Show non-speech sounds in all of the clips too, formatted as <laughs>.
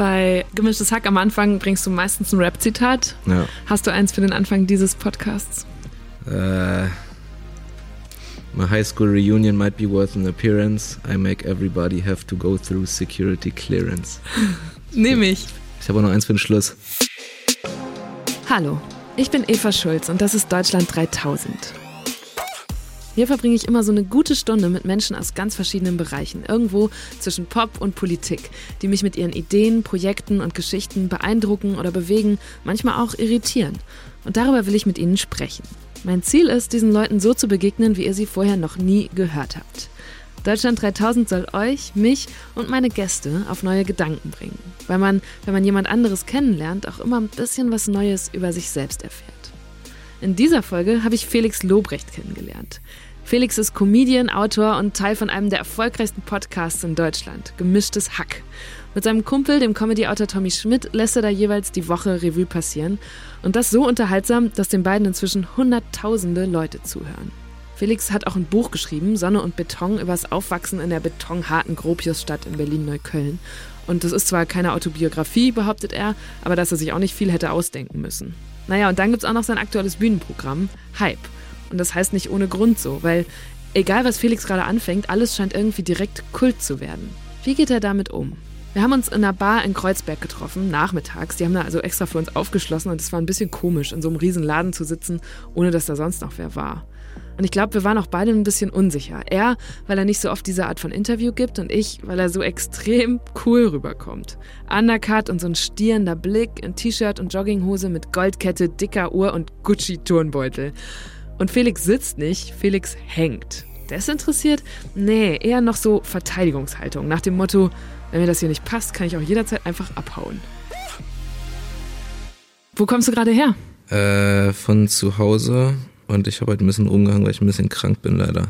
Bei Gemischtes Hack am Anfang bringst du meistens ein Rap-Zitat. Ja. Hast du eins für den Anfang dieses Podcasts? Äh, my high school reunion might be worth an appearance. I make everybody have to go through security clearance. <laughs> Nehme ich. Ich habe auch noch eins für den Schluss. Hallo, ich bin Eva Schulz und das ist Deutschland 3000. Hier verbringe ich immer so eine gute Stunde mit Menschen aus ganz verschiedenen Bereichen, irgendwo zwischen Pop und Politik, die mich mit ihren Ideen, Projekten und Geschichten beeindrucken oder bewegen, manchmal auch irritieren. Und darüber will ich mit ihnen sprechen. Mein Ziel ist, diesen Leuten so zu begegnen, wie ihr sie vorher noch nie gehört habt. Deutschland 3000 soll euch, mich und meine Gäste auf neue Gedanken bringen, weil man, wenn man jemand anderes kennenlernt, auch immer ein bisschen was Neues über sich selbst erfährt. In dieser Folge habe ich Felix Lobrecht kennengelernt. Felix ist Comedian, Autor und Teil von einem der erfolgreichsten Podcasts in Deutschland, Gemischtes Hack. Mit seinem Kumpel, dem Comedy-Autor Tommy Schmidt, lässt er da jeweils die Woche Revue passieren. Und das so unterhaltsam, dass den beiden inzwischen hunderttausende Leute zuhören. Felix hat auch ein Buch geschrieben, Sonne und Beton, übers Aufwachsen in der betonharten Gropiusstadt in Berlin-Neukölln. Und das ist zwar keine Autobiografie, behauptet er, aber dass er sich auch nicht viel hätte ausdenken müssen. Naja, und dann gibt's auch noch sein aktuelles Bühnenprogramm, Hype. Und das heißt nicht ohne Grund so, weil egal was Felix gerade anfängt, alles scheint irgendwie direkt Kult zu werden. Wie geht er damit um? Wir haben uns in einer Bar in Kreuzberg getroffen, nachmittags. Die haben da also extra für uns aufgeschlossen und es war ein bisschen komisch, in so einem riesen Laden zu sitzen, ohne dass da sonst noch wer war. Und ich glaube, wir waren auch beide ein bisschen unsicher. Er, weil er nicht so oft diese Art von Interview gibt und ich, weil er so extrem cool rüberkommt. Undercut und so ein stierender Blick in T-Shirt und Jogginghose mit Goldkette, dicker Uhr und Gucci-Turnbeutel. Und Felix sitzt nicht, Felix hängt. Desinteressiert? Nee, eher noch so Verteidigungshaltung. Nach dem Motto, wenn mir das hier nicht passt, kann ich auch jederzeit einfach abhauen. Wo kommst du gerade her? Äh, von zu Hause und ich habe halt ein bisschen umgehangen, weil ich ein bisschen krank bin leider.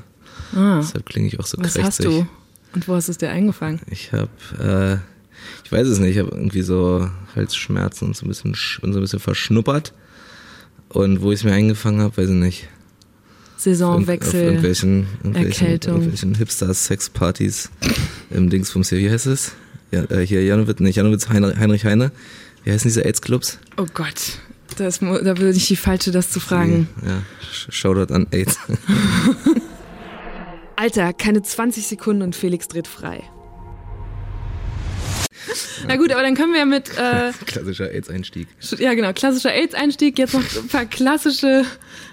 Ah, Deshalb klinge ich auch so was krächzig. hast du? Und wo hast du es dir eingefangen? Ich habe, äh, ich weiß es nicht, ich habe irgendwie so Halsschmerzen und so ein bisschen, sch- bin so ein bisschen verschnuppert. Und wo ich es mir eingefangen habe, weiß ich nicht. Auf Saisonwechsel. irgendwelchen, irgendwelchen, Erkältung. irgendwelchen Hipster-Sex-Partys im Dingsbums hier. Wie heißt es? Ja, äh, hier Janowitz, nicht Janowitz, Heinrich, Heinrich Heine. Wie heißen diese AIDS-Clubs? Oh Gott, das, da würde ich die Falsche, das zu fragen. Ja, Sh- Shoutout an AIDS. <laughs> Alter, keine 20 Sekunden und Felix dreht frei. Na gut, aber dann können wir mit, äh, <laughs> Klassischer AIDS-Einstieg. ja genau, klassischer AIDS-Einstieg, jetzt noch ein paar klassische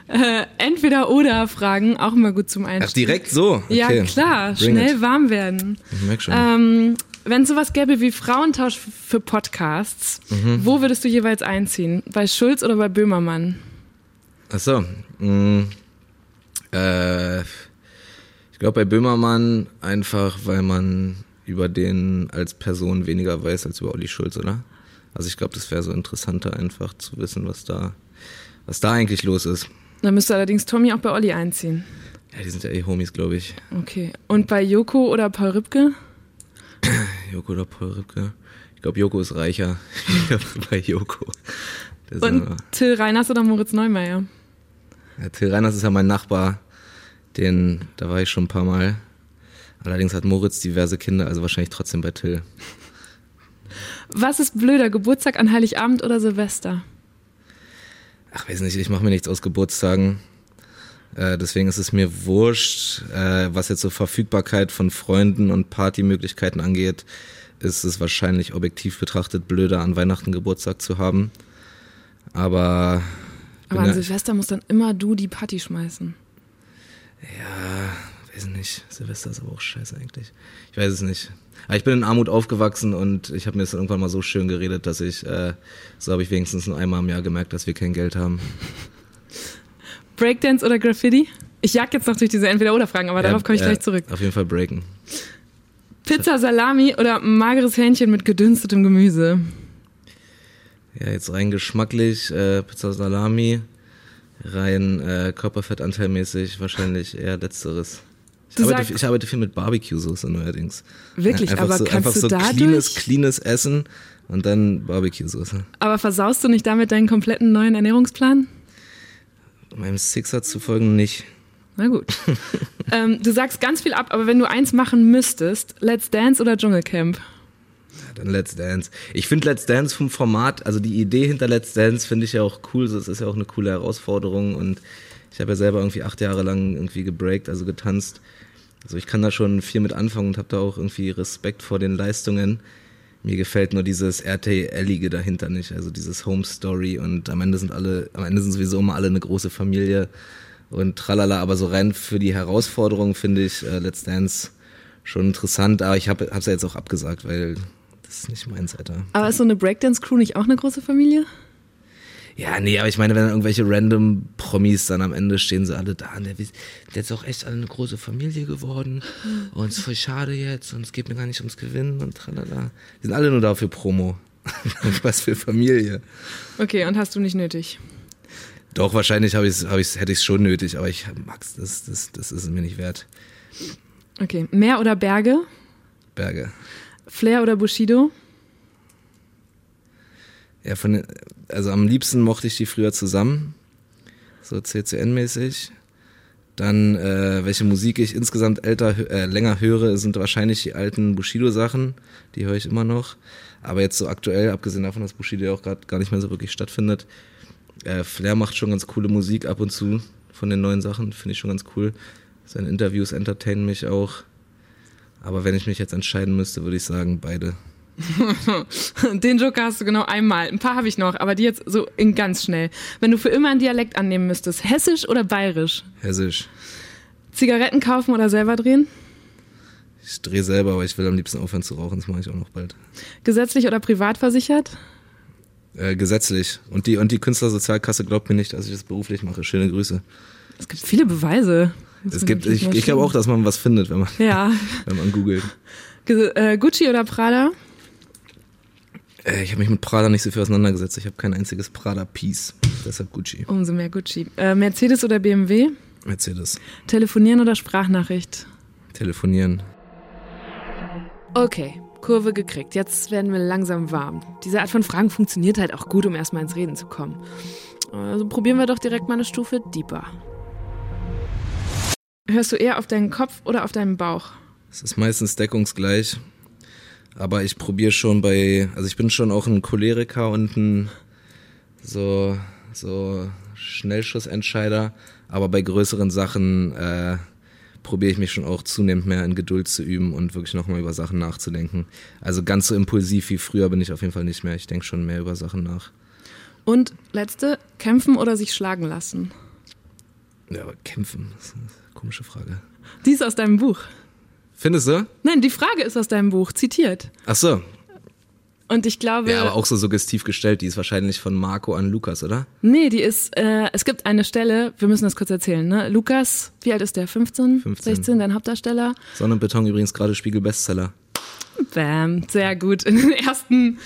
äh, Entweder-Oder-Fragen, auch immer gut zum Einstieg. Ach, direkt so? Okay. Ja, klar, Bring schnell it. warm werden. Ich merk schon. Ähm, Wenn es sowas gäbe wie Frauentausch für Podcasts, Mhm. wo würdest du jeweils einziehen? Bei Schulz oder bei Böhmermann? Ach so. mh, Äh, ich glaube bei Böhmermann einfach, weil man über den als Person weniger weiß als über Olli Schulz, oder? Also ich glaube, das wäre so interessanter einfach zu wissen, was da, was da eigentlich los ist. Dann müsste allerdings Tommy auch bei Olli einziehen. Ja, die sind ja eh Homies, glaube ich. Okay. Und bei Joko oder Paul Rübke? <coughs> Joko oder Paul Rübke? Ich glaube, Joko ist reicher. <laughs> Ich glaube <laughs> bei Joko. Der Und Till Reiners oder Moritz Neumeier? Ja, Till Reiners ist ja mein Nachbar. Den, da war ich schon ein paar Mal. Allerdings hat Moritz diverse Kinder, also wahrscheinlich trotzdem bei Till. Was ist blöder, Geburtstag an Heiligabend oder Silvester? Ach, weiß nicht, ich mache mir nichts aus Geburtstagen. Äh, deswegen ist es mir wurscht, äh, was jetzt so Verfügbarkeit von Freunden und Partymöglichkeiten angeht, ist es wahrscheinlich objektiv betrachtet blöder, an Weihnachten Geburtstag zu haben. Aber, Aber an ja, Silvester musst dann immer du die Party schmeißen. ja, weiß nicht, Silvester ist aber auch scheiße eigentlich. Ich weiß es nicht. Aber ich bin in Armut aufgewachsen und ich habe mir das irgendwann mal so schön geredet, dass ich, äh, so habe ich wenigstens nur einmal im Jahr gemerkt, dass wir kein Geld haben. Breakdance oder Graffiti? Ich jag jetzt noch durch diese Entweder-Oder-Fragen, aber darauf komme ich Ja, gleich zurück. Auf jeden Fall breaken. Pizza, Salami oder mageres Hähnchen mit gedünstetem Gemüse? Ja, jetzt rein geschmacklich, äh, Pizza Salami, rein äh, Körperfettanteilmäßig wahrscheinlich eher letzteres. Ich, arbeite, ich arbeite viel mit Barbecue-Soße neuerdings. Wirklich, einfach aber so, kannst einfach du so dadurch- cleanes, cleanes Essen und dann Barbecue-Soße. Aber versaust du nicht damit deinen kompletten neuen Ernährungsplan? Meinem Sixer zu folgen nicht. Na gut. <laughs> ähm, du sagst ganz viel ab, aber wenn du eins machen müsstest, Let's Dance oder Dschungelcamp? dann Let's Dance. Ich finde Let's Dance vom Format, also die Idee hinter Let's Dance finde ich ja auch cool. Das ist ja auch eine coole Herausforderung und ich habe ja selber irgendwie acht Jahre lang irgendwie gebreakt, also getanzt. Also ich kann da schon viel mit anfangen und habe da auch irgendwie Respekt vor den Leistungen. Mir gefällt nur dieses RTL-ige dahinter nicht, also dieses Home Story und am Ende sind alle, am Ende sind sowieso immer alle eine große Familie und tralala, aber so rein für die Herausforderung finde ich äh, Let's Dance schon interessant, aber ich habe es ja jetzt auch abgesagt, weil das ist nicht meins, Alter. Aber ist so eine Breakdance-Crew nicht auch eine große Familie? Ja, nee, aber ich meine, wenn dann irgendwelche random Promis dann am Ende stehen sie alle da und der, der ist auch echt alle eine große Familie geworden und es ist voll schade jetzt und es geht mir gar nicht ums Gewinnen und tralala. Die sind alle nur da für Promo. <laughs> Was für Familie. Okay, und hast du nicht nötig? Doch, wahrscheinlich hab ich's, hab ich's, hätte ich es schon nötig, aber ich, Max, das, das, das ist es mir nicht wert. Okay, Meer oder Berge? Berge. Flair oder Bushido? Ja, von, also am liebsten mochte ich die früher zusammen, so CCN-mäßig. Dann, äh, welche Musik ich insgesamt älter, äh, länger höre, sind wahrscheinlich die alten Bushido-Sachen. Die höre ich immer noch. Aber jetzt so aktuell, abgesehen davon, dass Bushido ja auch gerade gar nicht mehr so wirklich stattfindet, äh, Flair macht schon ganz coole Musik ab und zu von den neuen Sachen, finde ich schon ganz cool. Seine Interviews entertainen mich auch. Aber wenn ich mich jetzt entscheiden müsste, würde ich sagen, beide. <laughs> Den Joker hast du genau einmal. Ein paar habe ich noch, aber die jetzt so in ganz schnell. Wenn du für immer einen Dialekt annehmen müsstest, hessisch oder bayerisch? Hessisch. Zigaretten kaufen oder selber drehen? Ich drehe selber, aber ich will am liebsten aufhören zu rauchen, das mache ich auch noch bald. Gesetzlich oder privat versichert? Äh, gesetzlich. Und die, und die Künstlersozialkasse glaubt mir nicht, dass ich das beruflich mache. Schöne Grüße. Es gibt viele Beweise. Es gibt, ich, ich glaube auch, dass man was findet, wenn man, ja. <laughs> wenn man googelt. Äh, Gucci oder Prada? Äh, ich habe mich mit Prada nicht so viel auseinandergesetzt. Ich habe kein einziges Prada-Piece. Deshalb Gucci. Umso mehr Gucci. Äh, Mercedes oder BMW? Mercedes. Telefonieren oder Sprachnachricht? Telefonieren. Okay, Kurve gekriegt. Jetzt werden wir langsam warm. Diese Art von Fragen funktioniert halt auch gut, um erstmal ins Reden zu kommen. Also probieren wir doch direkt mal eine Stufe deeper. Hörst du eher auf deinen Kopf oder auf deinen Bauch? Es ist meistens deckungsgleich. Aber ich probiere schon bei, also ich bin schon auch ein Choleriker und ein so, so Schnellschussentscheider. Aber bei größeren Sachen äh, probiere ich mich schon auch zunehmend mehr in Geduld zu üben und wirklich nochmal über Sachen nachzudenken. Also ganz so impulsiv wie früher bin ich auf jeden Fall nicht mehr. Ich denke schon mehr über Sachen nach. Und letzte, kämpfen oder sich schlagen lassen? Ja, aber kämpfen, das ist eine komische Frage. Die ist aus deinem Buch. Findest du? Nein, die Frage ist aus deinem Buch, zitiert. Ach so. Und ich glaube. Ja, aber auch so suggestiv gestellt, die ist wahrscheinlich von Marco an Lukas, oder? Nee, die ist, äh, es gibt eine Stelle, wir müssen das kurz erzählen, ne? Lukas, wie alt ist der? 15? 15. 16, dein Hauptdarsteller. Sonne und Beton übrigens gerade Spiegel-Bestseller. Bam, sehr gut. In den ersten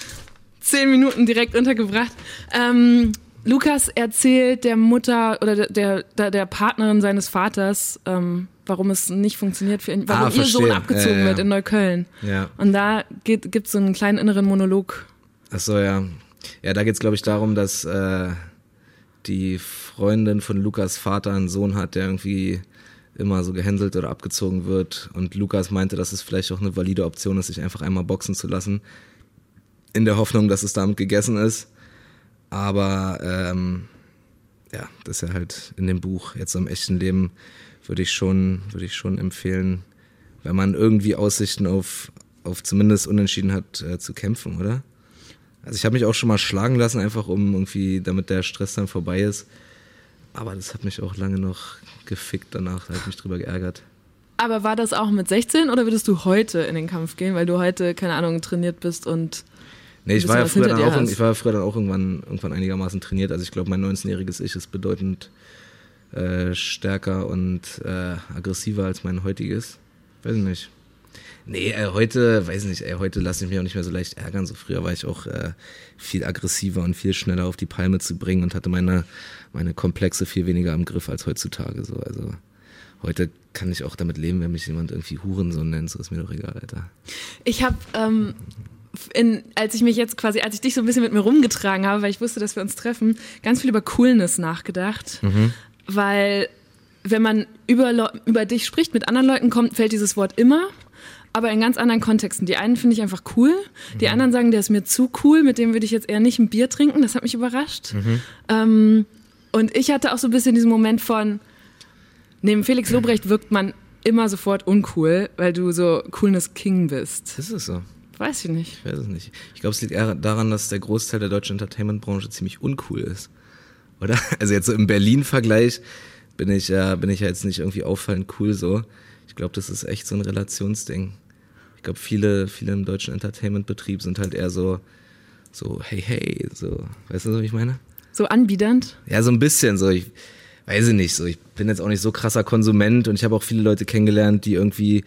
zehn Minuten direkt untergebracht. Ähm, Lukas erzählt der Mutter oder der, der, der Partnerin seines Vaters, ähm, warum es nicht funktioniert für ihn, warum Ah, ihr verstehe. Sohn abgezogen Ja, ja. wird in Neukölln. Ja. Und da gibt es so einen kleinen inneren Monolog. Ach so, ja. Ja, da geht's glaube ich darum, dass äh, die Freundin von Lukas Vater einen Sohn hat, der irgendwie immer so gehänselt oder abgezogen wird. Und Lukas meinte, dass es vielleicht auch eine valide Option ist, sich einfach einmal boxen zu lassen. In der Hoffnung, dass es damit gegessen ist. Aber ähm, ja, das ist ja halt in dem Buch, jetzt so im echten Leben, würde ich schon, würde ich schon empfehlen, wenn man irgendwie Aussichten auf, auf zumindest Unentschieden hat, äh, zu kämpfen, oder? Also ich habe mich auch schon mal schlagen lassen, einfach um irgendwie, damit der Stress dann vorbei ist. Aber das hat mich auch lange noch gefickt danach, da habe ich mich drüber geärgert. Aber war das auch mit 16 oder würdest du heute in den Kampf gehen, weil du heute, keine Ahnung, trainiert bist und Nee, ich war ja früher dann auch, hast. ich war früher dann auch irgendwann, irgendwann einigermaßen trainiert. Also ich glaube, mein 19-jähriges Ich ist bedeutend äh, stärker und äh, aggressiver als mein heutiges. Weiß ich nicht. Nee, äh, heute, weiß nicht, ey, heute lasse ich mich auch nicht mehr so leicht ärgern. So früher war ich auch äh, viel aggressiver und viel schneller auf die Palme zu bringen und hatte meine, meine Komplexe viel weniger im Griff als heutzutage. So. Also heute kann ich auch damit leben, wenn mich jemand irgendwie Hurensohn nennt. So ist mir doch egal, Alter. Ich habe, ähm, in, als ich mich jetzt quasi, als ich dich so ein bisschen mit mir rumgetragen habe, weil ich wusste, dass wir uns treffen, ganz viel über Coolness nachgedacht. Weil wenn man über, über dich spricht, mit anderen Leuten kommt, fällt dieses Wort immer. aber in ganz anderen Kontexten. Die einen finde ich einfach cool, die mhm. anderen sagen, der ist mir zu cool, mit dem würde ich jetzt eher nicht ein Bier trinken, das hat mich überrascht. Mhm. Ähm, und ich hatte auch so ein bisschen diesen Moment von, neben Felix Lobrecht wirkt man immer sofort uncool, weil du so Coolness King bist. Ist es so? Weiß ich nicht. Ich weiß es nicht. Ich glaube, es liegt eher daran, dass der Großteil der deutschen Entertainment-Branche ziemlich uncool ist. Oder? <laughs> Also jetzt so im Berlin-Vergleich bin ich ja, bin ich ja jetzt nicht irgendwie auffallend cool so. Ich glaube, das ist echt so ein Relationsding. Ich glaube, viele, viele im deutschen Entertainment-Betrieb sind halt eher so, so, hey, hey, so, weißt du, was ich meine? So anbiedernd? Ja, so ein bisschen so. Ich weiß ich nicht, so. Ich bin jetzt auch nicht so krasser Konsument und ich habe auch viele Leute kennengelernt, die irgendwie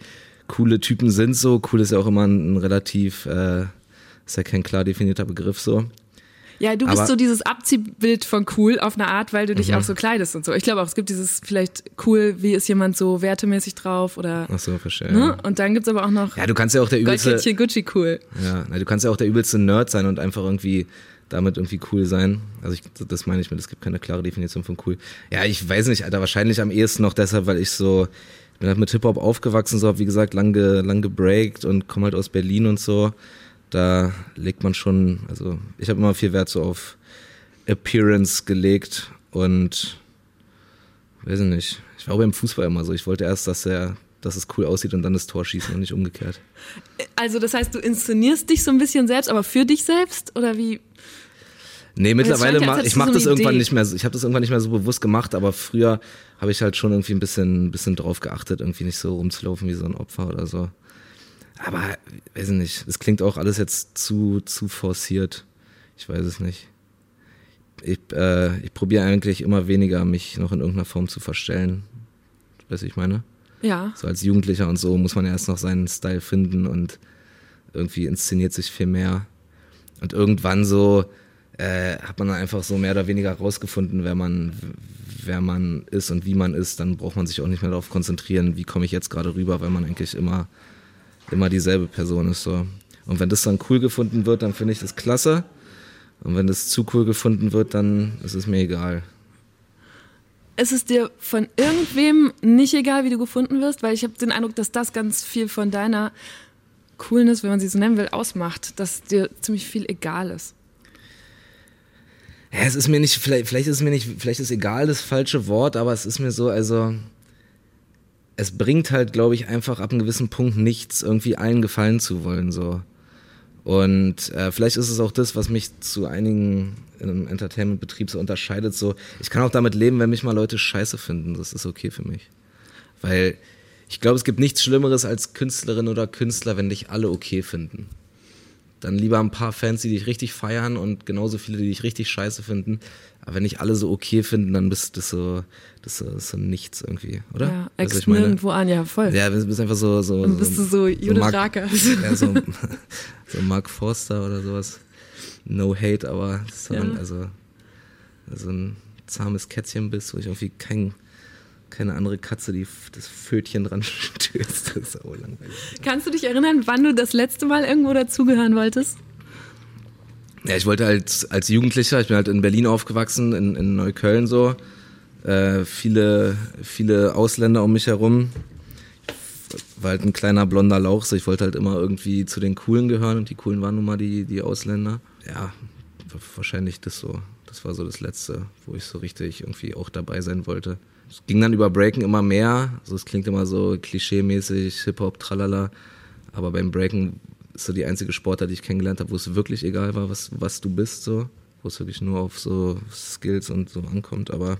coole Typen sind so. Cool ist ja auch immer ein, ein relativ, äh, ist ja kein klar definierter Begriff so. Ja, du bist Aber, so dieses Abziehbild von cool auf eine Art, weil du dich mhm. auch so kleidest und so. Ich glaube auch, es gibt dieses vielleicht cool, wie ist jemand so wertemäßig drauf oder. Ach so, verstehe. Ne? Und dann gibt's aber auch noch. Ja, du kannst ja auch der übelste. Gucci cool. Ja, na, du kannst ja auch der übelste Nerd sein und einfach irgendwie damit irgendwie cool sein. Also ich, das meine ich mit, es gibt keine klare Definition von cool. Ja, ich weiß nicht, Alter, wahrscheinlich am ehesten noch deshalb, weil ich so, ich bin halt mit Hip-Hop aufgewachsen, so hab wie gesagt lang, ge, lang gebreakt und komme halt aus Berlin und so. Da legt man schon, also ich habe immer viel Wert so auf Appearance gelegt und weiß ich nicht. Ich war auch beim Fußball immer so. Ich wollte erst, dass er dass es cool aussieht und dann das Tor schießen und nicht umgekehrt. Also das heißt, du inszenierst dich so ein bisschen selbst, aber für dich selbst oder wie? Nee, mittlerweile mach, ich mache so das irgendwann Idee. nicht mehr, ich habe das irgendwann nicht mehr so bewusst gemacht, aber früher habe ich halt schon irgendwie ein bisschen, bisschen drauf geachtet, irgendwie nicht so rumzulaufen wie so ein Opfer oder so. Aber, weiß ich nicht, es klingt auch alles jetzt zu, zu forciert. Ich weiß es nicht. Ich, äh, ich probiere eigentlich immer weniger, mich noch in irgendeiner Form zu verstellen. Weißt du, ich meine? Ja. So als Jugendlicher und so muss man erst noch seinen Style finden und irgendwie inszeniert sich viel mehr. Und irgendwann so, äh, hat man dann einfach so mehr oder weniger rausgefunden, wer man, wer man ist und wie man ist, dann braucht man sich auch nicht mehr darauf konzentrieren, wie komme ich jetzt gerade rüber, weil man eigentlich immer, immer dieselbe Person ist. So. Und wenn das dann cool gefunden wird, dann finde ich das klasse. Und wenn das zu cool gefunden wird, dann ist es mir egal. Ist es dir von irgendwem nicht egal, wie du gefunden wirst? Weil ich habe den Eindruck, dass das ganz viel von deiner Coolness, wenn man sie so nennen will, ausmacht, dass dir ziemlich viel egal ist. Ja, es ist mir nicht, vielleicht, vielleicht ist es mir nicht, vielleicht ist egal das falsche Wort, aber es ist mir so, also es bringt halt, glaube ich, einfach ab einem gewissen Punkt nichts, irgendwie allen gefallen zu wollen, so. Und äh, vielleicht ist es auch das, was mich zu einigen in einem Entertainment-Betrieb so unterscheidet. So, ich kann auch damit leben, wenn mich mal Leute scheiße finden. Das ist okay für mich. Weil ich glaube, es gibt nichts Schlimmeres als Künstlerin oder Künstler, wenn dich alle okay finden dann lieber ein paar Fans, die dich richtig feiern und genauso viele, die dich richtig scheiße finden. Aber wenn nicht alle so okay finden, dann bist du so, das so, so nichts irgendwie, oder? Ja, ex nirgendwo an, ja, voll. Ja, du bist einfach so, so. Dann bist so, du so Judith so Raker. <laughs> Ja, so, <laughs> so Mark Forster oder sowas. No hate, aber das ist dann, ja. also, so ein zahmes Kätzchen bist, wo ich irgendwie kein keine andere Katze, die das Fötchen dran <laughs> stößt. Das ist auch langweilig. Kannst du dich erinnern, wann du das letzte Mal irgendwo dazugehören wolltest? Ja, ich wollte halt als Jugendlicher, ich bin halt in Berlin aufgewachsen, in, in Neukölln so. Äh, viele, viele Ausländer um mich herum. Ich war halt ein kleiner blonder Lauch, so ich wollte halt immer irgendwie zu den Coolen gehören und die Coolen waren nun mal die, die Ausländer. Ja, wahrscheinlich das so. Das war so das Letzte, wo ich so richtig irgendwie auch dabei sein wollte. Es ging dann über Breaken immer mehr. Also es klingt immer so klischee-mäßig, Hip-Hop, tralala. Aber beim Breaken ist so die einzige Sportart, die ich kennengelernt habe, wo es wirklich egal war, was, was du bist, so. Wo es wirklich nur auf so Skills und so ankommt. Aber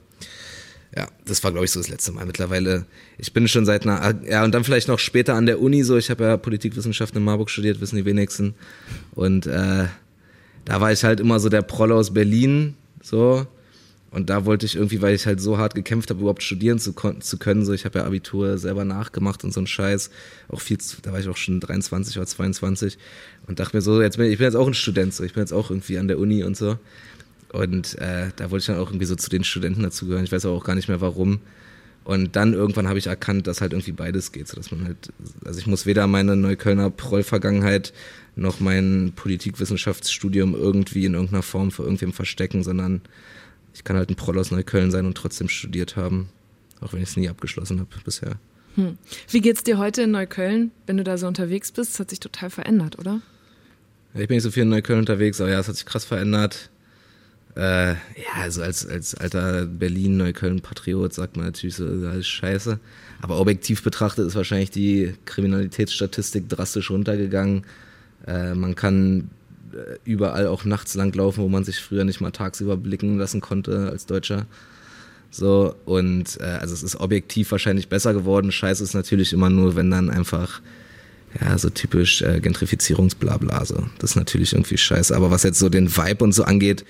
ja, das war, glaube ich, so das letzte Mal. Mittlerweile, ich bin schon seit einer, ja, und dann vielleicht noch später an der Uni so. Ich habe ja Politikwissenschaften in Marburg studiert, wissen die wenigsten. Und äh, da war ich halt immer so der Proll aus Berlin, so. Und da wollte ich irgendwie, weil ich halt so hart gekämpft habe, überhaupt studieren zu, zu können. So, ich habe ja Abitur selber nachgemacht und so ein Scheiß. Auch viel, zu, da war ich auch schon 23 oder 22 und dachte mir so, jetzt bin ich bin jetzt auch ein Student, so ich bin jetzt auch irgendwie an der Uni und so. Und äh, da wollte ich dann auch irgendwie so zu den Studenten dazugehören. Ich weiß auch gar nicht mehr warum. Und dann irgendwann habe ich erkannt, dass halt irgendwie beides geht, so dass man halt, also ich muss weder meine Neuköllner Proll-Vergangenheit noch mein Politikwissenschaftsstudium irgendwie in irgendeiner Form für irgendwem verstecken, sondern ich kann halt ein Proll aus Neukölln sein und trotzdem studiert haben, auch wenn ich es nie abgeschlossen habe bisher. Hm. Wie geht's dir heute in Neukölln, wenn du da so unterwegs bist? Das hat sich total verändert, oder? Ja, ich bin nicht so viel in Neukölln unterwegs, aber ja, es hat sich krass verändert. Äh, ja, also als, als alter Berlin-Neukölln-Patriot sagt man natürlich so, alles scheiße. Aber objektiv betrachtet ist wahrscheinlich die Kriminalitätsstatistik drastisch runtergegangen. Äh, man kann äh, überall auch nachts langlaufen, wo man sich früher nicht mal tagsüber blicken lassen konnte als Deutscher. So, und äh, also es ist objektiv wahrscheinlich besser geworden. Scheiße ist natürlich immer nur, wenn dann einfach, ja, so typisch äh, Gentrifizierungsblabla. So. Das ist natürlich irgendwie scheiße. Aber was jetzt so den Vibe und so angeht,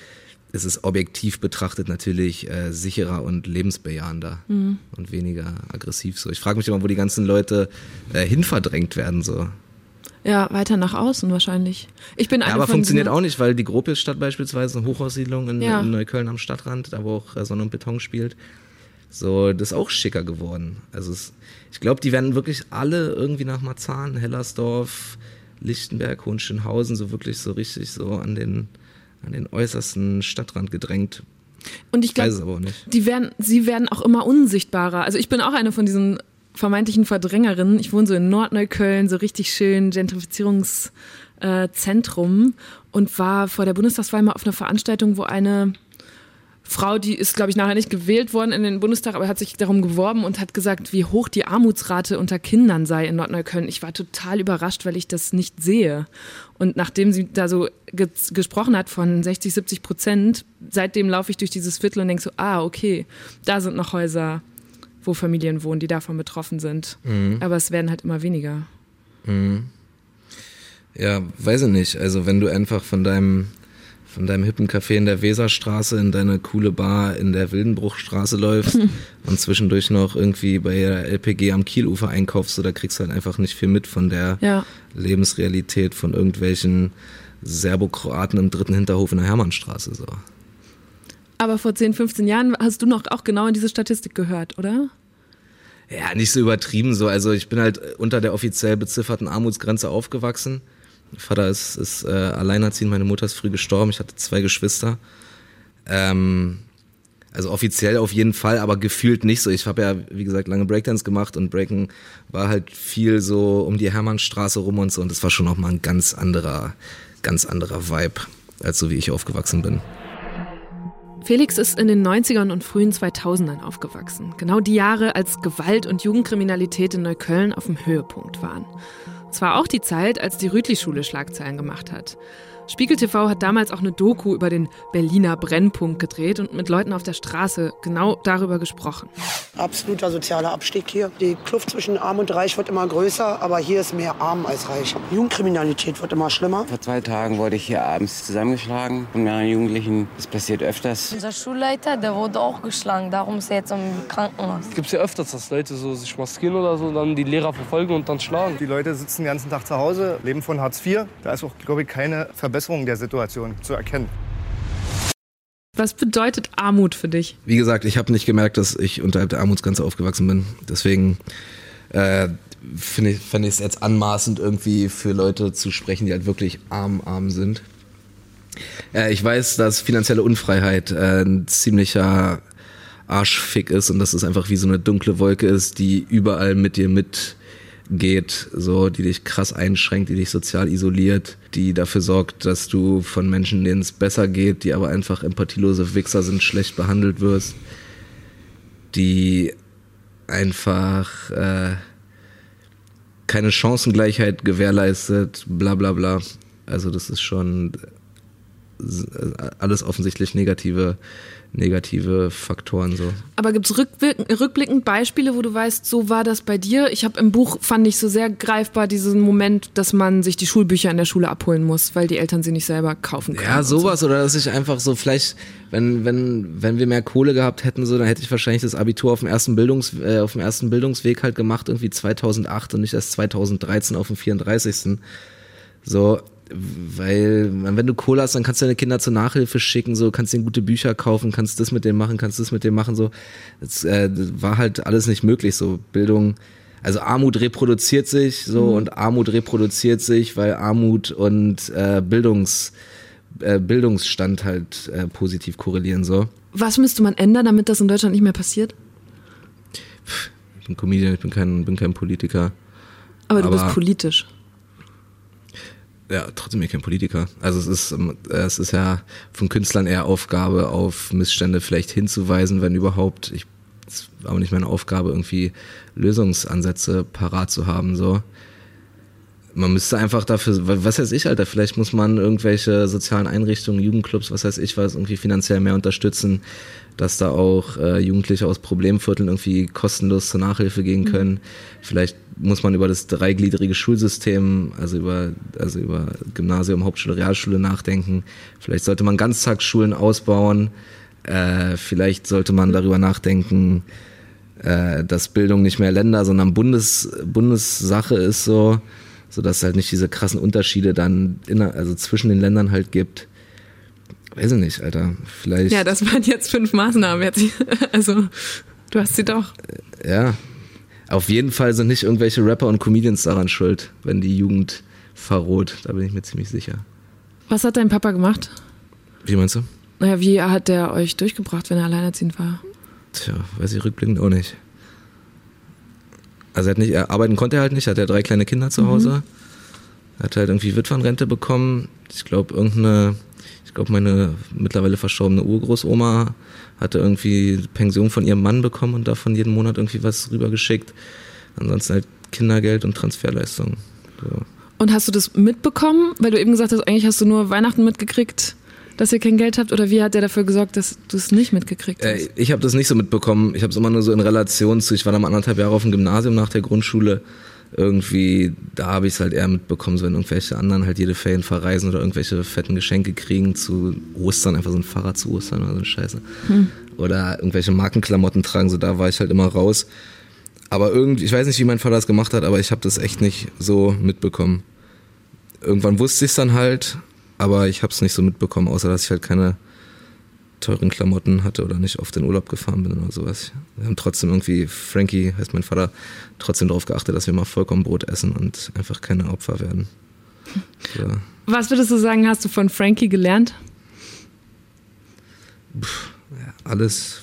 ist es objektiv betrachtet natürlich äh, sicherer und lebensbejahender mhm. und weniger aggressiv. So, ich frage mich immer, wo die ganzen Leute äh, hinverdrängt werden. So. Ja, weiter nach außen wahrscheinlich. Ich bin ja, aber funktioniert auch nicht, weil die Gropiusstadt beispielsweise eine Hochhaussiedlung in, ja. in, Neukölln am Stadtrand, da wo auch äh, Sonne und Beton spielt, so, das ist auch schicker geworden. Also es, ich glaube, die werden wirklich alle irgendwie nach Marzahn, Hellersdorf, Lichtenberg, Hohenschönhausen so wirklich so richtig so an den an den äußersten Stadtrand gedrängt. Und ich glaube, die werden, sie werden auch immer unsichtbarer. Also ich bin auch eine von diesen vermeintlichen Verdrängerinnen. Ich wohne so in Nordneukölln, so richtig schön Gentrifizierungszentrum und war vor der Bundestagswahl mal auf einer Veranstaltung, wo eine Frau, die ist, glaube ich, nachher nicht gewählt worden in den Bundestag, aber hat sich darum geworben und hat gesagt, wie hoch die Armutsrate unter Kindern sei in Nordneukölln. Ich war total überrascht, weil ich das nicht sehe. Und nachdem sie da so ge gesprochen hat von 60, 70 Prozent, seitdem laufe ich durch dieses Viertel und denke so, ah, okay, da sind noch Häuser, wo Familien wohnen, die davon betroffen sind. Mhm. Aber es werden halt immer weniger. Mhm. Ja, weiß ich nicht. Also wenn du einfach von deinem von deinem hippen Café in der Weserstraße in deine coole Bar in der Wildenbruchstraße läufst <laughs> und zwischendurch noch irgendwie bei der LPG am Kielufer einkaufst, so da kriegst du halt einfach nicht viel mit von der ja. Lebensrealität von irgendwelchen Serbokroaten im dritten Hinterhof in der Hermannstraße. So. Aber vor 10, 15 Jahren hast du noch auch genau in diese Statistik gehört, oder? Ja, nicht so übertrieben so. Also ich bin halt unter der offiziell bezifferten Armutsgrenze aufgewachsen. Mein Vater ist, ist äh, alleinerziehend, meine Mutter ist früh gestorben, ich hatte zwei Geschwister. Ähm, also offiziell auf jeden Fall, aber gefühlt nicht so. Ich habe ja, wie gesagt, lange Breakdance gemacht und Breaken war halt viel so um die Hermannstraße rum und so. Und das war schon nochmal ein ganz anderer, ganz anderer Vibe, als so wie ich aufgewachsen bin. Felix ist in den 90ern und frühen 2000ern aufgewachsen. Genau die Jahre, als Gewalt und Jugendkriminalität in Neukölln auf dem Höhepunkt waren. Es war auch die Zeit, als die Rütli-Schule Schlagzeilen gemacht hat. Spiegel TV hat damals auch eine Doku über den Berliner Brennpunkt gedreht und mit Leuten auf der Straße genau darüber gesprochen. Absoluter sozialer Abstieg hier. Die Kluft zwischen Arm und Reich wird immer größer, aber hier ist mehr Arm als Reich. Jugendkriminalität wird immer schlimmer. Vor zwei Tagen wurde ich hier abends zusammengeschlagen von mehreren Jugendlichen. Das passiert öfters. Unser Schulleiter, der wurde auch geschlagen. Darum ist er jetzt im Krankenhaus. Es gibt ja öfters, dass Leute so sich maskieren oder so, dann die Lehrer verfolgen und dann schlagen. Die Leute sitzen den ganzen Tag zu Hause, leben von Hartz IV. Da ist auch, glaube ich, keine Verbesserung Verbesserung der Situation zu erkennen. Was bedeutet Armut für dich? Wie gesagt, ich habe nicht gemerkt, dass ich unterhalb der Armutsgrenze aufgewachsen bin. Deswegen äh, finde ich fände ich es jetzt anmaßend, irgendwie für Leute zu sprechen, die halt wirklich arm, arm sind. Äh, ich weiß, dass finanzielle Unfreiheit äh, ein ziemlicher Arschfick ist und dass es einfach wie so eine dunkle Wolke ist, die überall mit dir mit geht, so, die dich krass einschränkt, die dich sozial isoliert, die dafür sorgt, dass du von Menschen, denen es besser geht, die aber einfach empathielose Wichser sind, schlecht behandelt wirst, die einfach äh, keine Chancengleichheit gewährleistet, bla bla bla. Also das ist schon alles offensichtlich negative negative Faktoren so. Aber gibt es rückblickend Beispiele, wo du weißt, so war das bei dir? Ich habe im Buch, fand ich so sehr greifbar diesen Moment, dass man sich die Schulbücher in der Schule abholen muss, weil die Eltern sie nicht selber kaufen können. Ja, sowas so. oder dass ich einfach so vielleicht, wenn, wenn, wenn wir mehr Kohle gehabt hätten, so, dann hätte ich wahrscheinlich das Abitur auf dem ersten Bildungs, äh, auf dem ersten Bildungsweg halt gemacht, irgendwie 2008 und nicht erst 2013 auf dem 34. So, weil wenn du Kohle hast, dann kannst du deine Kinder zur Nachhilfe schicken, so kannst denen gute Bücher kaufen, kannst das mit dem machen, kannst das mit dem machen, so. Das, äh, war halt alles nicht möglich, so Bildung. Also Armut reproduziert sich so mhm. und Armut reproduziert sich, weil Armut und äh, Bildungs äh, Bildungsstand halt äh, positiv korrelieren so. Was müsste man ändern, damit das in Deutschland nicht mehr passiert? bin Comedian, ich bin kein, bin kein Politiker. Aber du bist Aber- politisch. Ja, trotzdem ich kein Politiker. Also es ist, ähm, es ist ja von Künstlern eher Aufgabe, auf Missstände vielleicht hinzuweisen, wenn überhaupt. Ich, es war aber nicht meine Aufgabe, irgendwie Lösungsansätze parat zu haben. So. Man müsste einfach dafür, wa- was weiß ich, Alter, vielleicht muss man irgendwelche sozialen Einrichtungen, Jugendclubs, was weiß ich was, irgendwie finanziell mehr unterstützen, dass da auch äh, Jugendliche aus Problemvierteln irgendwie kostenlos zur Nachhilfe gehen können. Vielleicht muss man über das dreigliedrige Schulsystem, also über, also über Gymnasium, Hauptschule, Realschule nachdenken. Vielleicht sollte man Ganztagsschulen ausbauen. Äh, vielleicht sollte man darüber nachdenken, äh, dass Bildung nicht mehr Länder, sondern Bundes, Bundessache ist so, so dass es halt nicht diese krassen Unterschiede dann inner, also zwischen den Ländern halt gibt. Weiß ich nicht, Alter. Vielleicht. Ja, das waren jetzt fünf Maßnahmen. Jetzt. <laughs> Also, du hast sie doch. Ja. Auf jeden Fall sind nicht irgendwelche Rapper und Comedians daran schuld, wenn die Jugend verroht. Da bin ich mir ziemlich sicher. Was hat dein Papa gemacht? Wie meinst du? Naja, wie hat der euch durchgebracht, wenn er alleinerziehend war? Tja, weiß ich rückblickend auch nicht. Also er hat nicht, er arbeiten konnte er halt nicht, hat er drei kleine Kinder zu Hause. Hat halt irgendwie Witwenrente bekommen. Ich glaube, irgendeine, glaube, meine mittlerweile verstorbene Urgroßoma hatte irgendwie Pension von ihrem Mann bekommen und davon jeden Monat irgendwie was rübergeschickt. Ansonsten halt Kindergeld und Transferleistung. So. Und hast du das mitbekommen? Weil du eben gesagt hast, eigentlich hast du nur Weihnachten mitgekriegt, dass ihr kein Geld habt. Oder wie hat der dafür gesorgt, dass du es nicht mitgekriegt hast? Äh, ich habe das nicht so mitbekommen. Ich habe es immer nur so in Relation zu, ich war dann mal anderthalb Jahre auf dem Gymnasium nach der Grundschule. Irgendwie, da habe ich es halt eher mitbekommen, so wenn irgendwelche anderen halt jede Ferien verreisen oder irgendwelche fetten Geschenke kriegen zu Ostern, einfach so ein Fahrrad zu Ostern oder so eine Scheiße. Oder irgendwelche Markenklamotten tragen, so da war ich halt immer raus. Aber irgendwie, ich weiß nicht, wie mein Vater das gemacht hat, aber ich habe das echt nicht so mitbekommen. Irgendwann wusste ich es dann halt, aber ich habe es nicht so mitbekommen, außer dass ich halt keine teuren Klamotten hatte oder nicht oft in Urlaub gefahren bin oder sowas. Wir haben trotzdem irgendwie, Frankie heißt mein Vater, trotzdem darauf geachtet, dass wir mal Vollkornbrot essen und einfach keine Opfer werden. <laughs> Ja. Was würdest du sagen, hast du von Frankie gelernt? Ja, alles.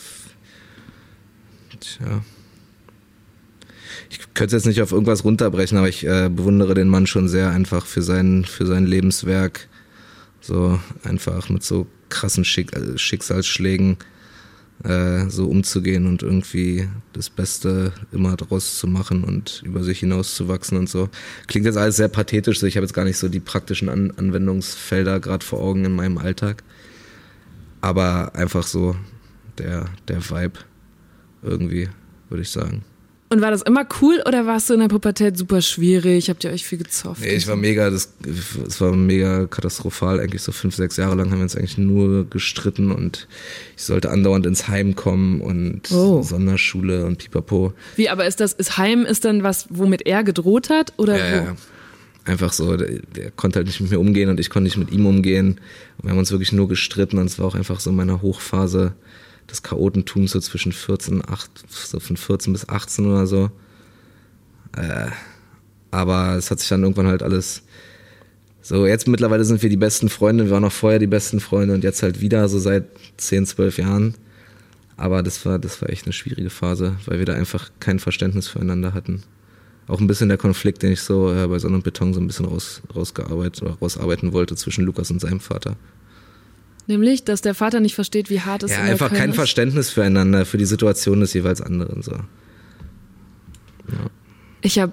Tja. Ich könnte es jetzt nicht auf irgendwas runterbrechen, aber ich äh, bewundere den Mann schon sehr einfach für sein, für sein Lebenswerk. So einfach mit so krassen Schick äh, Schicksalsschlägen äh, so umzugehen und irgendwie das Beste immer draus zu machen und über sich hinaus zu wachsen und so. Klingt jetzt alles sehr pathetisch, so ich habe jetzt gar nicht so die praktischen An Anwendungsfelder gerade vor Augen in meinem Alltag. Aber einfach so der, der Vibe irgendwie, würde ich sagen. Und war das immer cool oder warst du in der Pubertät super schwierig? Habt ihr euch viel gezofft? Nee, ich war mega, das, es war mega katastrophal. Eigentlich so fünf, sechs Jahre lang haben wir uns eigentlich nur gestritten und ich sollte andauernd ins Heim kommen und Oh. Sonderschule und pipapo. Wie, aber ist das, ist Heim ist dann was, womit er gedroht hat? Oder Ja, wo? ja. Einfach so, der, der konnte halt nicht mit mir umgehen und ich konnte nicht mit ihm umgehen. Und wir haben uns wirklich nur gestritten und es war auch einfach so in meiner Hochphase des Chaotentums, so zwischen 14, 8, so von 14 bis 18 oder so. Äh, aber es hat sich dann irgendwann halt alles so, jetzt mittlerweile sind wir die besten Freunde, wir waren auch vorher die besten Freunde und jetzt halt wieder so seit 10, 12 Jahren. Aber das war, das war echt eine schwierige Phase, weil wir da einfach kein Verständnis füreinander hatten. Auch ein bisschen der Konflikt, den ich so äh, bei Sonne und Beton so ein bisschen raus, rausgearbeitet oder rausarbeiten wollte zwischen Lukas und seinem Vater. Nämlich, dass der Vater nicht versteht, wie hart es Ja, in der einfach Köln kein ist. Verständnis füreinander, für die Situation des jeweils anderen. So. Ich habe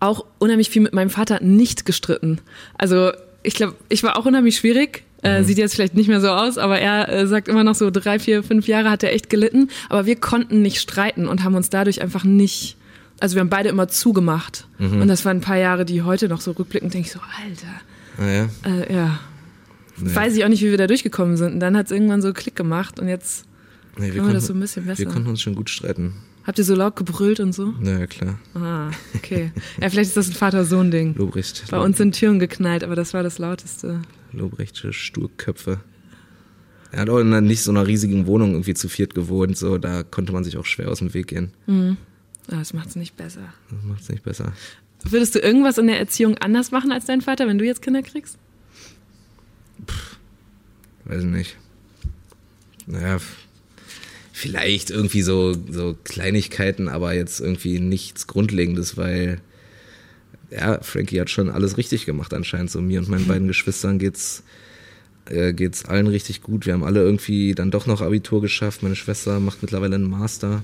auch unheimlich viel mit meinem Vater nicht gestritten. Also ich glaube, ich war auch unheimlich schwierig. Äh, sieht jetzt vielleicht nicht mehr so aus, aber er äh, sagt immer noch so drei, vier, fünf Jahre hat er echt gelitten. Aber wir konnten nicht streiten und haben uns dadurch einfach nicht. Also wir haben beide immer zugemacht. Und das waren ein paar Jahre, die heute noch so rückblickend denke ich so, Alter, Ah, ja. äh, ja. Weiß ich auch nicht, wie wir da durchgekommen sind. Und dann hat es irgendwann so Klick gemacht und jetzt Nee, machen wir das so ein bisschen besser. wir konnten uns schon gut streiten. Habt ihr so laut gebrüllt und so? Na ja, klar. Ah, okay. Ja, vielleicht ist das ein Vater-Sohn-Ding. Lobrecht. Bei uns sind Türen geknallt, aber das war das lauteste. Lobrechtsche Sturköpfe. Er hat auch in einer nicht so einer riesigen Wohnung irgendwie zu viert gewohnt, so da konnte man sich auch schwer aus dem Weg gehen. Ah, das macht's nicht besser. Das macht es nicht besser. Würdest du irgendwas in der Erziehung anders machen als dein Vater, wenn du jetzt Kinder kriegst? Weiß ich nicht. Naja, vielleicht irgendwie so, so Kleinigkeiten, aber jetzt irgendwie nichts Grundlegendes, weil ja, Frankie hat schon alles richtig gemacht anscheinend. So mir und meinen beiden Geschwistern geht's äh, geht's allen richtig gut. Wir haben alle irgendwie dann doch noch Abitur geschafft. Meine Schwester macht mittlerweile einen Master.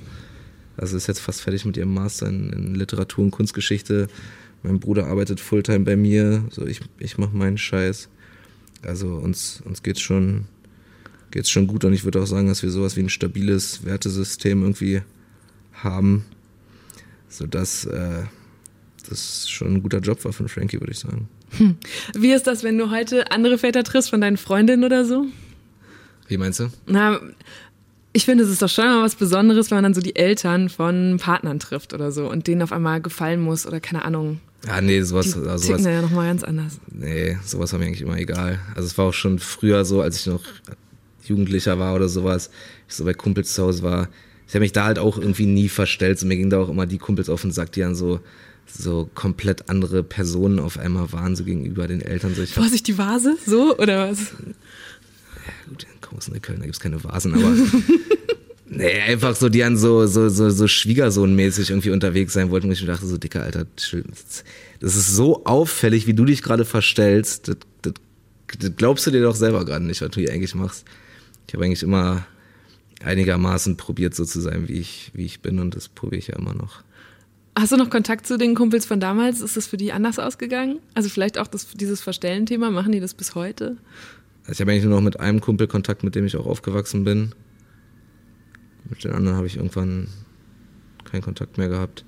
Also ist jetzt fast fertig mit ihrem Master in, in Literatur und Kunstgeschichte. Mein Bruder arbeitet Fulltime bei mir. So ich ich mache meinen Scheiß. Also uns uns geht's schon geht's schon gut und ich würde auch sagen, dass wir sowas wie ein stabiles Wertesystem irgendwie haben, sodass äh, das schon ein guter Job war von Frankie, würde ich sagen. Wie ist das, wenn du heute andere Väter triffst von deinen Freundinnen oder so? Wie meinst du? Na, ich finde, es ist doch schon mal was Besonderes, wenn man dann so die Eltern von Partnern trifft oder so und denen auf einmal gefallen muss oder keine Ahnung. Ja, nee, sowas, Die also sowas, ja nochmal ganz anders. nee, sowas war mir eigentlich immer egal. Also es war auch schon früher so, als ich noch Jugendlicher war oder sowas, ich so bei Kumpels zu Hause war. Ich habe mich da halt auch irgendwie nie verstellt. So, mir ging da auch immer die Kumpels auf den Sack, die dann so so komplett andere Personen auf einmal waren, so gegenüber den Eltern. So, ich Vorsicht, die Vase? So? Oder was? gut, in Großen Köln, da gibt's keine Vasen, aber <laughs> nee, einfach so, die dann so, so, so, so Schwiegersohnmäßig irgendwie unterwegs sein wollten, wo ich mir dachte, so dicker Alter, das ist so auffällig, wie du dich gerade verstellst, das, das, das glaubst du dir doch selber gerade nicht, was du hier eigentlich machst. Ich habe eigentlich immer einigermaßen probiert, so zu sein, wie ich, wie ich bin und das probiere ich ja immer noch. Hast du noch Kontakt zu den Kumpels von damals? Ist das für die anders ausgegangen? Also vielleicht auch das, dieses Verstellen-Thema, machen die das bis heute? Also ich habe eigentlich nur noch mit einem Kumpel Kontakt, mit dem ich auch aufgewachsen bin. Mit den anderen habe ich irgendwann keinen Kontakt mehr gehabt.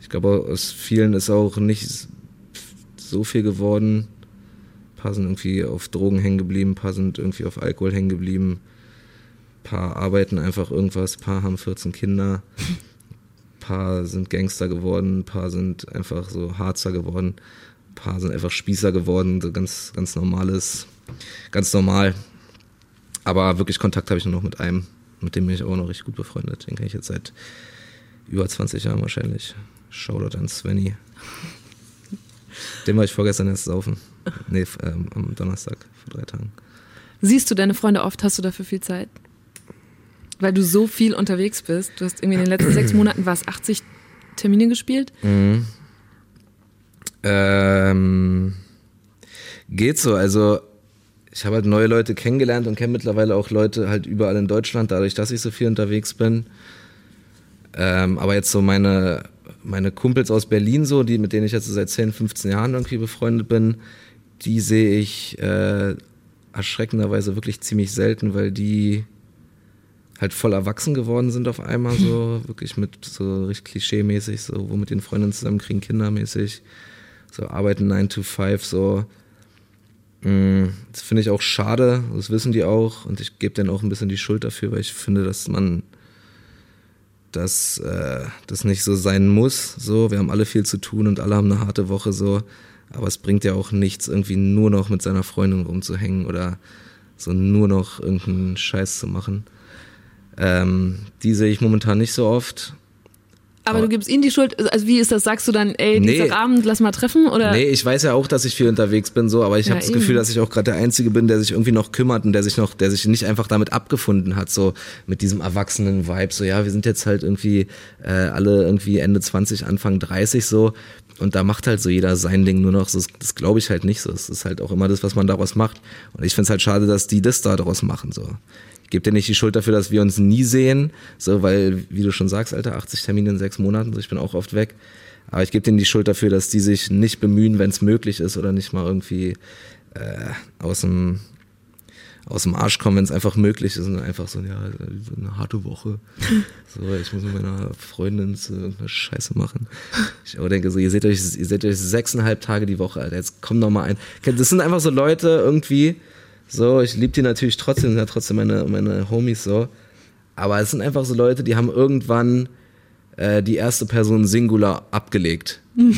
Ich glaube, aus vielen ist auch nicht so viel geworden. Ein paar sind irgendwie auf Drogen hängen geblieben, ein paar sind irgendwie auf Alkohol hängen geblieben. Ein paar arbeiten einfach irgendwas, ein paar haben 14 Kinder. Ein <laughs> paar sind Gangster geworden, ein paar sind einfach so Harzer geworden, ein paar sind einfach Spießer geworden, so ganz, ganz normales, ganz normal. Aber wirklich Kontakt habe ich nur noch mit einem, mit dem bin ich auch noch richtig gut befreundet. Den kenne ich jetzt seit über 20 Jahren wahrscheinlich. Shoutout an Svenny. Den war ich vorgestern erst saufen. Nee, ähm, am Donnerstag, vor drei Tagen. Siehst du deine Freunde oft? Hast du dafür viel Zeit? Weil du so viel unterwegs bist. Du hast irgendwie in den letzten sechs Monaten was 80 Termine gespielt. Ähm, geht so. Also ich habe halt neue Leute kennengelernt und kenne mittlerweile auch Leute halt überall in Deutschland, dadurch, dass ich so viel unterwegs bin. Ähm, aber jetzt so meine, meine Kumpels aus Berlin, so, die, mit denen ich jetzt so seit 10, 15 Jahren irgendwie befreundet bin, die sehe ich äh, erschreckenderweise wirklich ziemlich selten, weil die halt voll erwachsen geworden sind auf einmal, so <laughs> wirklich mit so richtig klischee-mäßig, so wo mit den Freundinnen zusammen kriegen, kindermäßig, so arbeiten 9 to 5, so. Mm, Das finde ich auch schade, das wissen die auch und ich gebe denen auch ein bisschen die Schuld dafür, weil ich finde, dass man dass äh, das nicht so sein muss. So, wir haben alle viel zu tun und alle haben eine harte Woche so. Aber es bringt ja auch nichts, irgendwie nur noch mit seiner Freundin rumzuhängen oder so nur noch irgendeinen Scheiß zu machen. Ähm, die sehe ich momentan nicht so oft. Aber du gibst ihnen die Schuld. Also wie ist das? Sagst du dann, ey, Nee. dieser Abend, lass mal treffen? Oder? Nee, ich weiß ja auch, dass ich viel unterwegs bin, so, aber ich Ja, habe das Gefühl, dass ich auch gerade der Einzige bin, der sich irgendwie noch kümmert und der sich noch, der sich nicht einfach damit abgefunden hat, so mit diesem erwachsenen Vibe, so ja, wir sind jetzt halt irgendwie äh, alle irgendwie Ende 20, Anfang 30 so und da macht halt so jeder sein Ding nur noch, so, das, das glaube ich halt nicht so. Es ist halt auch immer das, was man daraus macht und ich finde es halt schade, dass die das da daraus machen, so. Gebe dir nicht die Schuld dafür, dass wir uns nie sehen, so, weil, wie du schon sagst, Alter, 80 Termine in sechs Monaten, so, ich bin auch oft weg. Aber ich gebe denen die Schuld dafür, dass die sich nicht bemühen, wenn es möglich ist oder nicht mal irgendwie äh, aus dem aus dem Arsch kommen, wenn es einfach möglich ist und einfach so, ja, so eine harte Woche. <laughs> So, ich muss mit meiner Freundin so irgendeine Scheiße machen. Ich aber denke so, ihr seht euch, ihr seht euch sechseinhalb Tage die Woche, Alter, jetzt komm doch mal ein. Das sind einfach so Leute irgendwie, so, ich liebe die natürlich trotzdem, sind ja trotzdem meine, meine Homies so. Aber es sind einfach so Leute, die haben irgendwann äh, die erste Person Singular abgelegt. <laughs>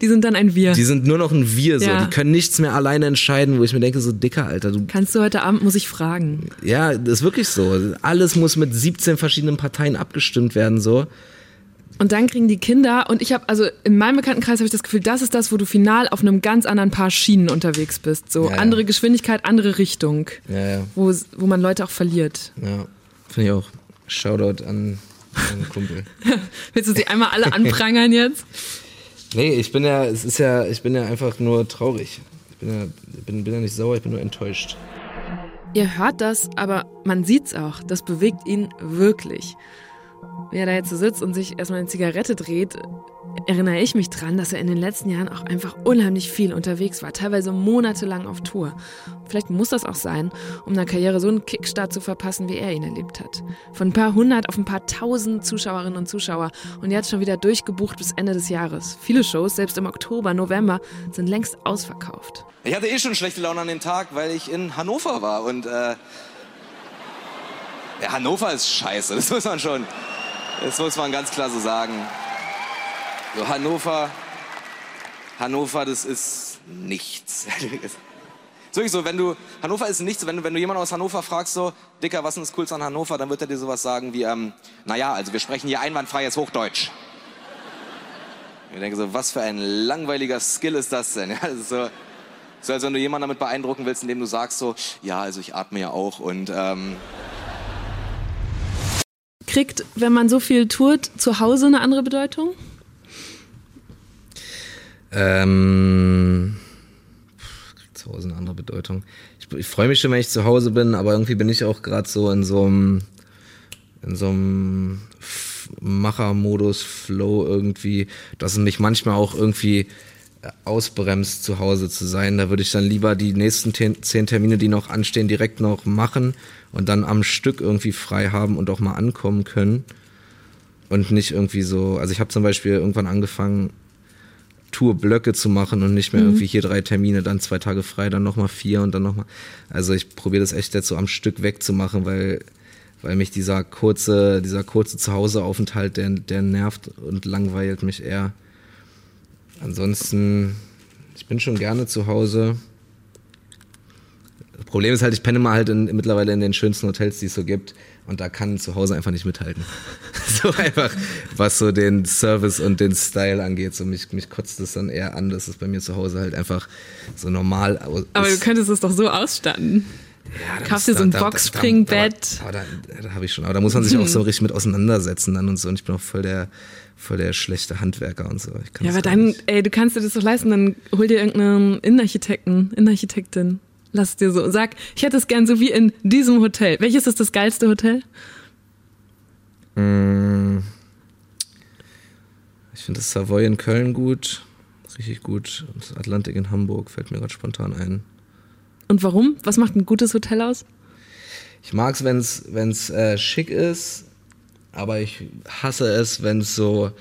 Die sind dann ein Wir. Die sind nur noch ein Wir, so. Ja. Die können nichts mehr alleine entscheiden, wo ich mir denke, so dicker, Alter, du Kannst du heute Abend, muss ich fragen. Ja, das ist wirklich so. Alles muss mit 17 verschiedenen Parteien abgestimmt werden, so. Und dann kriegen die Kinder, und ich habe, also in meinem Bekanntenkreis habe ich das Gefühl, das ist das, wo du final auf einem ganz anderen Paar Schienen unterwegs bist. So Ja, ja. andere Geschwindigkeit, andere Richtung, Ja, ja, wo, wo man Leute auch verliert. ja. Finde ich auch. Shoutout an meinen Kumpel. <laughs> Willst du sie einmal alle anprangern jetzt? Nee, ich bin ja, es ist ja, ich bin ja einfach nur traurig. Ich bin ja, bin, bin ja nicht sauer, ich bin nur enttäuscht. Ihr hört das, aber man sieht's auch. Das bewegt ihn wirklich. Wie er da jetzt so sitzt und sich erstmal eine Zigarette dreht, erinnere ich mich dran, dass er in den letzten Jahren auch einfach unheimlich viel unterwegs war, teilweise monatelang auf Tour. Vielleicht muss das auch sein, um einer Karriere so einen Kickstart zu verpassen, wie er ihn erlebt hat. Von ein paar hundert auf ein paar tausend Zuschauerinnen und Zuschauer und jetzt schon wieder durchgebucht bis Ende des Jahres. Viele Shows, selbst im Oktober, November, sind längst ausverkauft. Ich hatte eh schon schlechte Laune an dem Tag, weil ich in Hannover war und äh, ja, Hannover ist scheiße, das muss man schon, das muss man ganz klar so sagen. So, Hannover, Hannover, das ist nichts. <laughs> wirklich so, wenn du, Hannover ist nichts, wenn du, wenn du jemanden aus Hannover fragst, so, Dicker, was ist das Coolste an Hannover, dann wird er dir sowas sagen wie, ähm, naja, also wir sprechen hier einwandfreies Hochdeutsch. Ich denke so, was für ein langweiliger Skill ist das denn? <laughs> Ja, das ist so, so, als wenn du jemanden damit beeindrucken willst, indem du sagst so, ja, also ich atme ja auch und ähm, Kriegt, wenn man so viel tourt, zu Hause eine andere Bedeutung? Ähm, kriegt zu Hause eine andere Bedeutung. Ich, ich freue mich schon, wenn ich zu Hause bin, aber irgendwie bin ich auch gerade so in so einem in so einem Machermodus, Flow irgendwie, dass es mich manchmal auch irgendwie ausbremst, zu Hause zu sein. Da würde ich dann lieber die nächsten zehn Termine, die noch anstehen, direkt noch machen und dann am Stück irgendwie frei haben und auch mal ankommen können. Und nicht irgendwie so, also ich habe zum Beispiel irgendwann angefangen, Tourblöcke zu machen und nicht mehr mhm. irgendwie hier drei Termine, dann zwei Tage frei, dann nochmal vier und dann nochmal. Also ich probiere das echt jetzt so am Stück wegzumachen, weil, weil mich dieser kurze, dieser kurze Zuhauseaufenthalt, der, der nervt und langweilt mich eher. Ansonsten, ich bin schon gerne zu Hause. Das Problem ist halt, ich penne mal halt in, mittlerweile in den schönsten Hotels, die es so gibt. Und da kann zu Hause einfach nicht mithalten. <laughs> so einfach, was so den Service und den Style angeht. So mich, mich kotzt es dann eher an, dass es bei mir zu Hause halt einfach so normal ist. Aber du könntest es doch so ausstatten. Ja, Kaufst dir so ein Boxspringbett. Da, da, da, da habe ich schon. Aber da muss man sich auch so richtig mit auseinandersetzen dann und so. Und ich bin auch voll der, voll der schlechte Handwerker und so. ja, aber dann, ey, du kannst dir das doch leisten, dann hol dir irgendeinen Innenarchitekten, Innenarchitektin. Lass es dir so. Sag, ich hätte es gern so wie in diesem Hotel. Welches ist das geilste Hotel? Mm. Ich finde das Savoy in Köln gut. Richtig gut. Und das Atlantik in Hamburg fällt mir gerade spontan ein. Und warum? Was macht ein gutes Hotel aus? Ich mag es, wenn es äh, schick ist, aber ich hasse es, wenn es so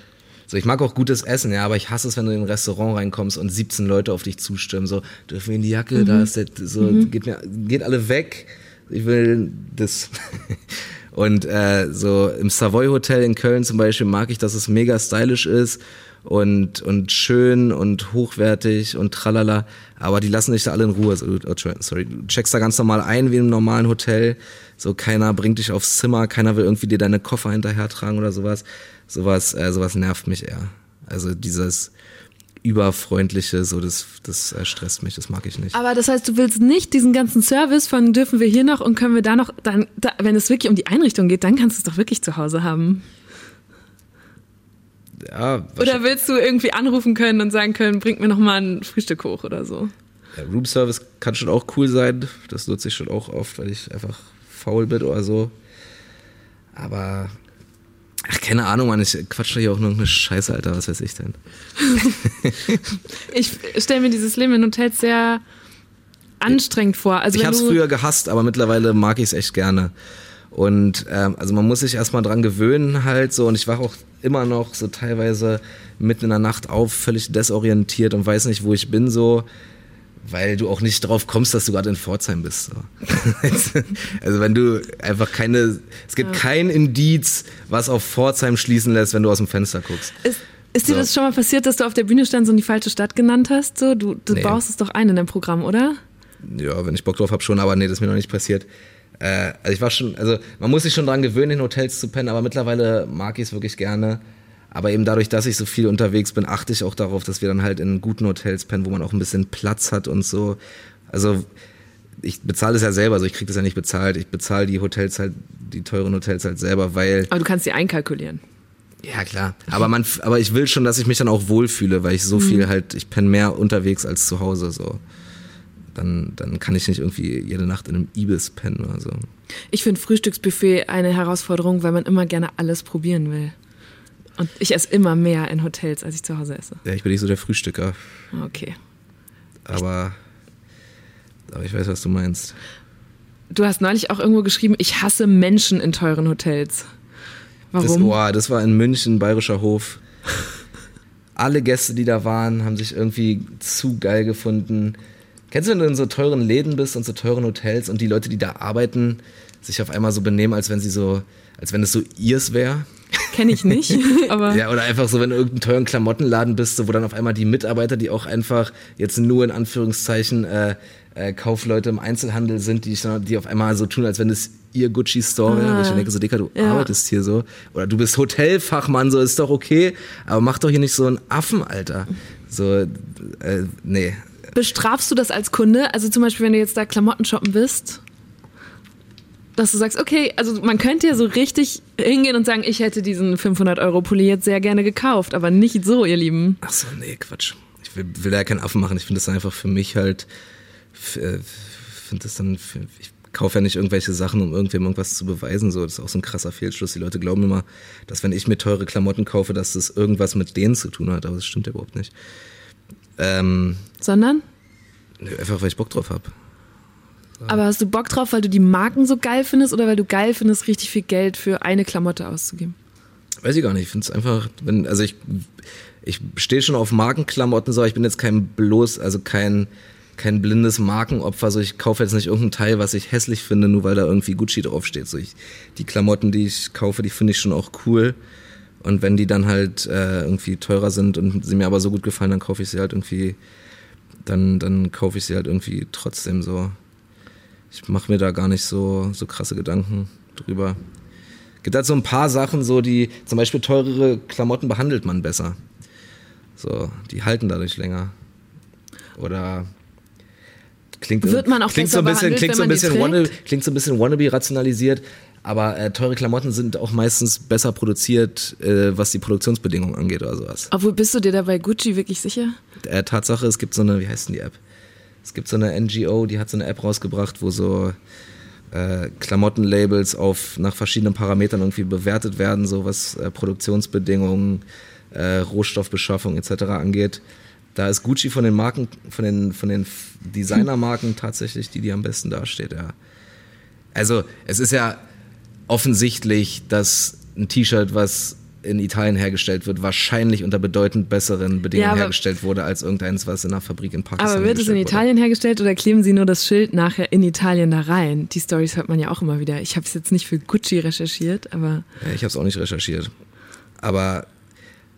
so, ich mag auch gutes Essen, ja, aber ich hasse es, wenn du in ein Restaurant reinkommst und 17 Leute auf dich zustimmen. So, dürfen wir in die Jacke, mhm. da ist der, so, mhm. geht mir, geht alle weg. Ich will das. <laughs> Und äh, so im Savoy Hotel in Köln zum Beispiel mag ich, dass es mega stylisch ist und, und schön und hochwertig und tralala. Aber die lassen dich da alle in Ruhe. Oh, sorry, du checkst da ganz normal ein wie im normalen Hotel. So keiner bringt dich aufs Zimmer, keiner will irgendwie dir deine Koffer hinterher tragen oder sowas sowas, äh, sowas nervt mich eher. Also dieses überfreundliche, so das, das äh, stresst mich, das mag ich nicht. Aber das heißt, du willst nicht diesen ganzen Service von dürfen wir hier noch und können wir da noch, dann, da, wenn es wirklich um die Einrichtung geht, dann kannst du es doch wirklich zu Hause haben. Ja, oder willst du irgendwie anrufen können und sagen können, bringt mir noch mal ein Frühstück hoch oder so? Ja, Room Service kann schon auch cool sein. Das nutze ich schon auch oft, weil ich einfach faul bin oder so. Aber Ach, keine Ahnung, Mann, ich quatsch hier auch nur eine Scheiße, Alter, was weiß ich denn? <laughs> ich stelle mir dieses Leben in Hotels sehr anstrengend vor. Also ich habe es früher gehasst, aber mittlerweile mag ich es echt gerne. Und ähm, also man muss sich erstmal dran gewöhnen halt so und ich wache auch immer noch so teilweise mitten in der Nacht auf, völlig desorientiert und weiß nicht, wo ich bin so weil du auch nicht drauf kommst, dass du gerade in Pforzheim bist. So. <laughs> also wenn du einfach keine, es gibt ja. kein Indiz, was auf Pforzheim schließen lässt, wenn du aus dem Fenster guckst. Ist, ist so. dir das schon mal passiert, dass du auf der Bühne standst und die falsche Stadt genannt hast? So, du, du nee. baust es doch ein in deinem Programm, oder? Ja, wenn ich Bock drauf habe schon, aber nee, das ist mir noch nicht passiert. Äh, also ich war schon, also man muss sich schon dran gewöhnen, in Hotels zu pennen, aber mittlerweile mag ich es wirklich gerne. Aber eben dadurch, dass ich so viel unterwegs bin, achte ich auch darauf, dass wir dann halt in guten Hotels pennen, wo man auch ein bisschen Platz hat und so. Also ich bezahle es ja selber, also ich kriege das ja nicht bezahlt. Ich bezahle die Hotels halt die teuren Hotels halt selber, weil Aber du kannst sie einkalkulieren. ja klar, aber man, aber ich will schon, dass ich mich dann auch wohlfühle, weil ich so viel halt, ich penne mehr unterwegs als zu Hause so. Dann, dann kann ich nicht irgendwie jede Nacht in einem Ibis pennen oder so. Ich finde Frühstücksbuffet eine Herausforderung, weil man immer gerne alles probieren will. Und ich esse immer mehr in Hotels, als ich zu Hause esse. Ja, ich bin nicht so der Frühstücker, Okay. aber, aber ich weiß, was du meinst. Du hast neulich auch irgendwo geschrieben, ich hasse Menschen in teuren Hotels. Das, Warum? boah, das war in München, Bayerischer Hof. Alle Gäste, die da waren, haben sich irgendwie zu geil gefunden. Kennst du, wenn du in so teuren Läden bist und so teuren Hotels und die Leute, die da arbeiten, sich auf einmal so benehmen, als wenn sie so, als wenn es so ihrs wäre? Kenne ich nicht, <laughs> aber Ja, oder einfach so, wenn du in irgendeinem teuren Klamottenladen bist, so, wo dann auf einmal die Mitarbeiter, die auch einfach jetzt nur in Anführungszeichen äh, äh, Kaufleute im Einzelhandel sind, die, die auf einmal so tun, als wenn es ihr Gucci Store wäre. Wo ich denke, so Dicker, du Ja. arbeitest hier so. Oder du bist Hotelfachmann, so ist doch okay, aber mach doch hier nicht so einen Affen, Alter. So, äh, nee. bestrafst du das als Kunde? Also zum Beispiel, wenn du jetzt da Klamotten shoppen bist, dass du sagst, okay, also man könnte ja so richtig hingehen und sagen, ich hätte diesen 500 Euro Pulli jetzt sehr gerne gekauft, aber nicht so, ihr Lieben. Ach so, nee, Quatsch. Ich will, will da keinen Affen machen. Ich finde das einfach für mich halt, äh, finde das dann, ich kaufe ja nicht irgendwelche Sachen, um irgendwem irgendwas zu beweisen. So, das ist auch so ein krasser Fehlschluss. Die Leute glauben immer, dass wenn ich mir teure Klamotten kaufe, dass das irgendwas mit denen zu tun hat, aber das stimmt ja überhaupt nicht. Ähm, Sondern? einfach weil ich Bock drauf habe. Aber hast du Bock drauf, weil du die Marken so geil findest oder weil du geil findest, richtig viel Geld für eine Klamotte auszugeben? Weiß ich gar nicht. Ich finde es einfach, wenn, also ich, ich stehe schon auf Markenklamotten, so, ich bin jetzt kein bloß, also kein, kein blindes Markenopfer. So, ich kaufe jetzt nicht irgendein Teil, was ich hässlich finde, nur weil da irgendwie Gucci draufsteht. So, ich, die Klamotten, die ich kaufe, die finde ich schon auch cool. Und wenn die dann halt äh, irgendwie teurer sind und sie mir aber so gut gefallen, dann kaufe ich sie halt irgendwie, dann, dann kaufe ich sie halt irgendwie trotzdem so. Ich mache mir da gar nicht so, so krasse Gedanken drüber. Gibt halt so ein paar Sachen, so die, zum Beispiel teurere Klamotten behandelt man besser. So, die halten dadurch länger. Oder klingt, Wird man auch klingt so ein bisschen, klingt so ein bisschen wannabe, klingt so ein bisschen wannabe rationalisiert, aber äh, teure Klamotten sind auch meistens besser produziert, äh, was die Produktionsbedingungen angeht oder sowas. Obwohl, bist du dir da bei Gucci wirklich sicher? Äh, Tatsache, es gibt so eine, wie heißt denn die App? Es gibt so eine NGO, die hat so eine App rausgebracht, wo so äh, Klamottenlabels auf nach verschiedenen Parametern irgendwie bewertet werden, so was äh, Produktionsbedingungen, äh, Rohstoffbeschaffung etc. angeht. Da ist Gucci von den Marken, von den von den Designermarken tatsächlich die, die am besten dasteht. Ja. Also es ist ja offensichtlich, dass ein T-Shirt, was in Italien hergestellt wird, wahrscheinlich unter bedeutend besseren Bedingungen Ja, hergestellt wurde als irgendeins, was in einer Fabrik in Pakistan Aber wird es in hergestellt wurde. Italien hergestellt oder kleben sie nur das Schild nachher in Italien da rein? Die Stories hört man ja auch immer wieder. Ich habe es jetzt nicht für Gucci recherchiert, aber Ja, ich habe es auch nicht recherchiert. Aber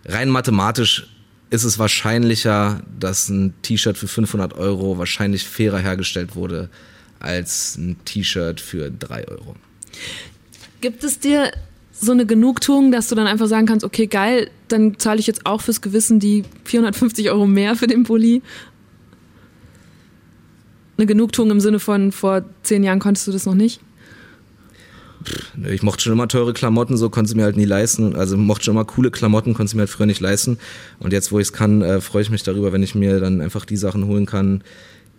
rein mathematisch ist es wahrscheinlicher, dass ein T-Shirt für 500 Euro wahrscheinlich fairer hergestellt wurde als ein T-Shirt für 3 Euro. gibt es dir so eine Genugtuung, dass du dann einfach sagen kannst, okay, geil, dann zahle ich jetzt auch fürs Gewissen die 450 Euro mehr für den Pulli? Eine Genugtuung im Sinne von, vor zehn Jahren konntest du das noch nicht? Nö, Ich mochte schon immer teure Klamotten, so konnte sie mir halt nie leisten. Also mochte schon immer coole Klamotten, konnte sie mir halt früher nicht leisten. Und jetzt, wo ich es kann, äh, freue ich mich darüber, wenn ich mir dann einfach die Sachen holen kann,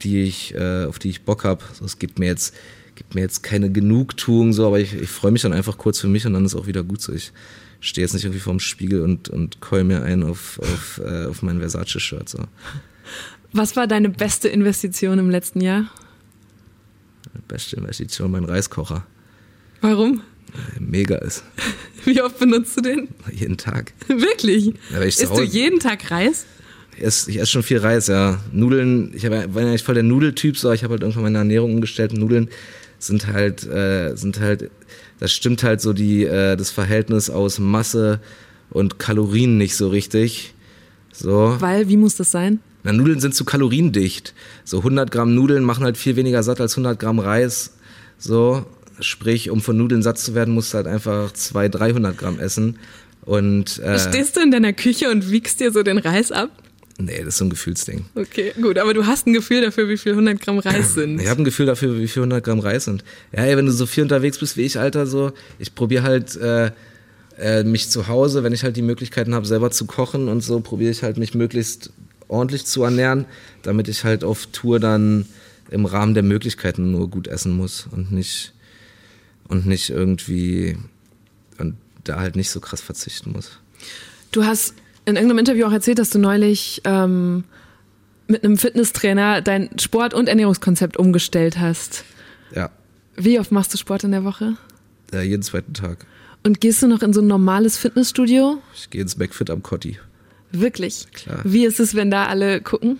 die ich, äh, auf die ich Bock habe. So, es gibt mir jetzt, gibt mir jetzt keine Genugtuung, so, aber ich, ich freue mich dann einfach kurz für mich und dann ist auch wieder gut so. Ich stehe jetzt nicht irgendwie vorm Spiegel und, und keul mir ein auf, auf, äh, auf mein Versace-Shirt. So. Was war deine beste Investition im letzten Jahr? Beste Investition, mein Reiskocher. Warum? Mega ist. <laughs> Wie oft benutzt du den? Jeden Tag. <laughs> Wirklich? Ja, Isst du jeden Tag Reis? Ich esse, ich esse schon viel Reis, ja. Nudeln, ich hab, war ja nicht voll der Nudeltyp, so, ich habe halt irgendwann meine Ernährung umgestellt. Nudeln sind halt, äh, sind halt, das stimmt halt so die, äh, das Verhältnis aus Masse und Kalorien nicht so richtig. So. Weil, wie muss das sein? Na, Nudeln sind zu kaloriendicht. So 100 Gramm Nudeln machen halt viel weniger satt als 100 Gramm Reis. So, sprich, um von Nudeln satt zu werden, musst du halt einfach 200, 300 Gramm essen. Und äh, Stehst du in deiner Küche und wiegst dir so den Reis ab? Nee, das ist so ein Gefühlsding. Okay, gut, aber du hast ein Gefühl dafür, wie viel 100 Gramm Reis sind. Ich habe ein Gefühl dafür, wie viel 100 Gramm Reis sind. Ja, ey, wenn du so viel unterwegs bist wie ich, Alter, so, ich probiere halt äh, äh, mich zu Hause, wenn ich halt die Möglichkeiten habe, selber zu kochen und so, probiere ich halt mich möglichst ordentlich zu ernähren, damit ich halt auf Tour dann im Rahmen der Möglichkeiten nur gut essen muss und nicht und nicht irgendwie und da halt nicht so krass verzichten muss. Du hast in irgendeinem Interview auch erzählt, dass du neulich ähm, mit einem Fitnesstrainer dein Sport- und Ernährungskonzept umgestellt hast. Ja, Wie oft machst du Sport in der Woche? äh, jeden zweiten Tag. Und gehst du noch in so ein normales Fitnessstudio? Ich gehe ins McFit am Cotti. Wirklich? Klar. Wie ist es, wenn da alle gucken?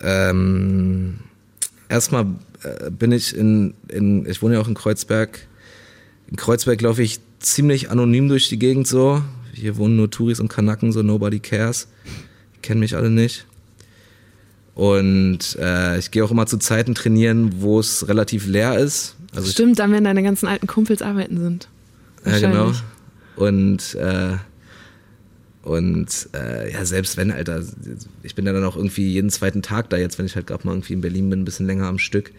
Ähm, erstmal äh, bin ich in, in, ich wohne ja auch in Kreuzberg. In Kreuzberg laufe ich ziemlich anonym durch die Gegend so. Hier wohnen nur Touris und Kanaken, so nobody cares. Kennen mich alle nicht. Und äh, ich gehe auch immer zu Zeiten trainieren, wo es relativ leer ist. Also ich, Stimmt, dann, wenn deine ganzen alten Kumpels arbeiten sind. ja, genau. Und äh, und äh, ja, selbst wenn, Alter, ich bin ja dann auch irgendwie jeden zweiten Tag da jetzt, wenn ich halt gerade mal irgendwie in Berlin bin, ein bisschen länger am Stück.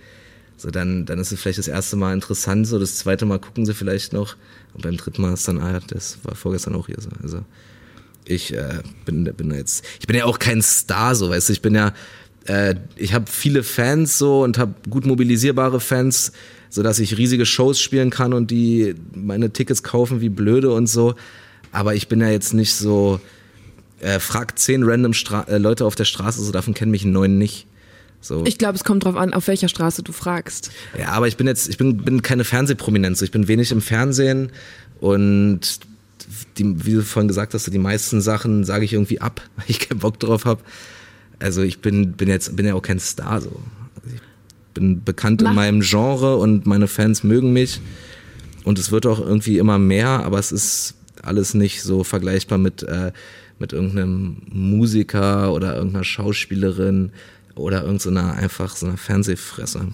So, dann, dann ist es vielleicht das erste Mal interessant, so das zweite Mal gucken sie vielleicht noch. Und beim dritten Mal ist dann, ah, das war vorgestern auch hier so. Also ich äh, bin, bin jetzt, ich bin ja auch kein Star, so, weißt du, ich bin ja, äh, ich habe viele Fans so und habe gut mobilisierbare Fans, so dass ich riesige Shows spielen kann und die meine Tickets kaufen wie blöde und so. Aber ich bin ja jetzt nicht so, äh, frag zehn random Stra äh, Leute auf der Straße, so davon kennen mich neun nicht. So. Ich glaube, es kommt drauf an, auf welcher Straße du fragst. Ja, aber ich bin jetzt, ich bin, bin keine Fernsehprominenz. Ich bin wenig im Fernsehen und die, wie du vorhin gesagt hast, die meisten Sachen sage ich irgendwie ab, <laughs> weil ich keinen Bock drauf habe. Also ich bin, bin jetzt, bin ja auch kein Star so. Also ich bin bekannt Mach- in meinem Genre und meine Fans mögen mich. Und es wird auch irgendwie immer mehr, aber es ist alles nicht so vergleichbar mit, äh, mit irgendeinem Musiker oder irgendeiner Schauspielerin oder irgendeiner einfach so einer Fernsehfresse.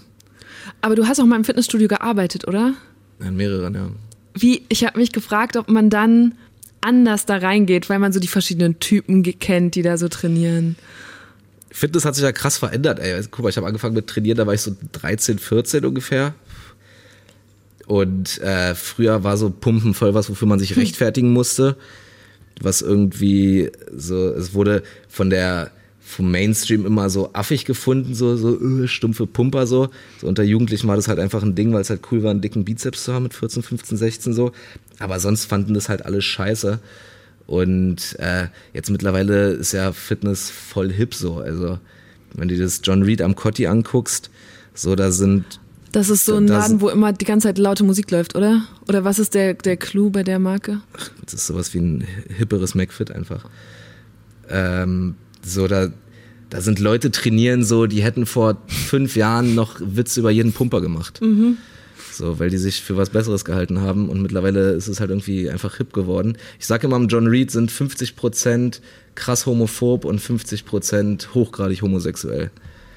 Aber du hast auch mal im Fitnessstudio gearbeitet, oder? In mehreren, ja. Wie, ich habe mich gefragt, ob man dann anders da reingeht, weil man so die verschiedenen Typen kennt, die da so trainieren. Fitness hat sich ja krass verändert, ey. Guck mal, ich habe angefangen mit Trainieren, da war ich so 13, 14 ungefähr. Und äh, früher war so Pumpen voll was, wofür man sich rechtfertigen musste. Was irgendwie so, es wurde von der vom Mainstream immer so affig gefunden, so, so äh, stumpfe Pumper so. so. Unter Jugendlichen war das halt einfach ein Ding, weil es halt cool war, einen dicken Bizeps zu haben mit 14, 15, 16 so. Aber sonst fanden das halt alle scheiße. Und äh, jetzt mittlerweile ist ja Fitness voll hip so. Also wenn du das John Reed am Cotti anguckst, so da sind Das ist so ein Das- Laden, wo immer die ganze Zeit laute Musik läuft, oder? Oder was ist der, der Clou bei der Marke? das ist sowas wie ein hipperes McFit einfach. Ähm, so da da sind Leute trainieren so, die hätten vor fünf Jahren noch Witze über jeden Pumper gemacht. So, weil die sich für was Besseres gehalten haben und mittlerweile ist es halt irgendwie einfach hip geworden. Ich sage immer, John Reed sind 50% krass homophob und 50% hochgradig homosexuell.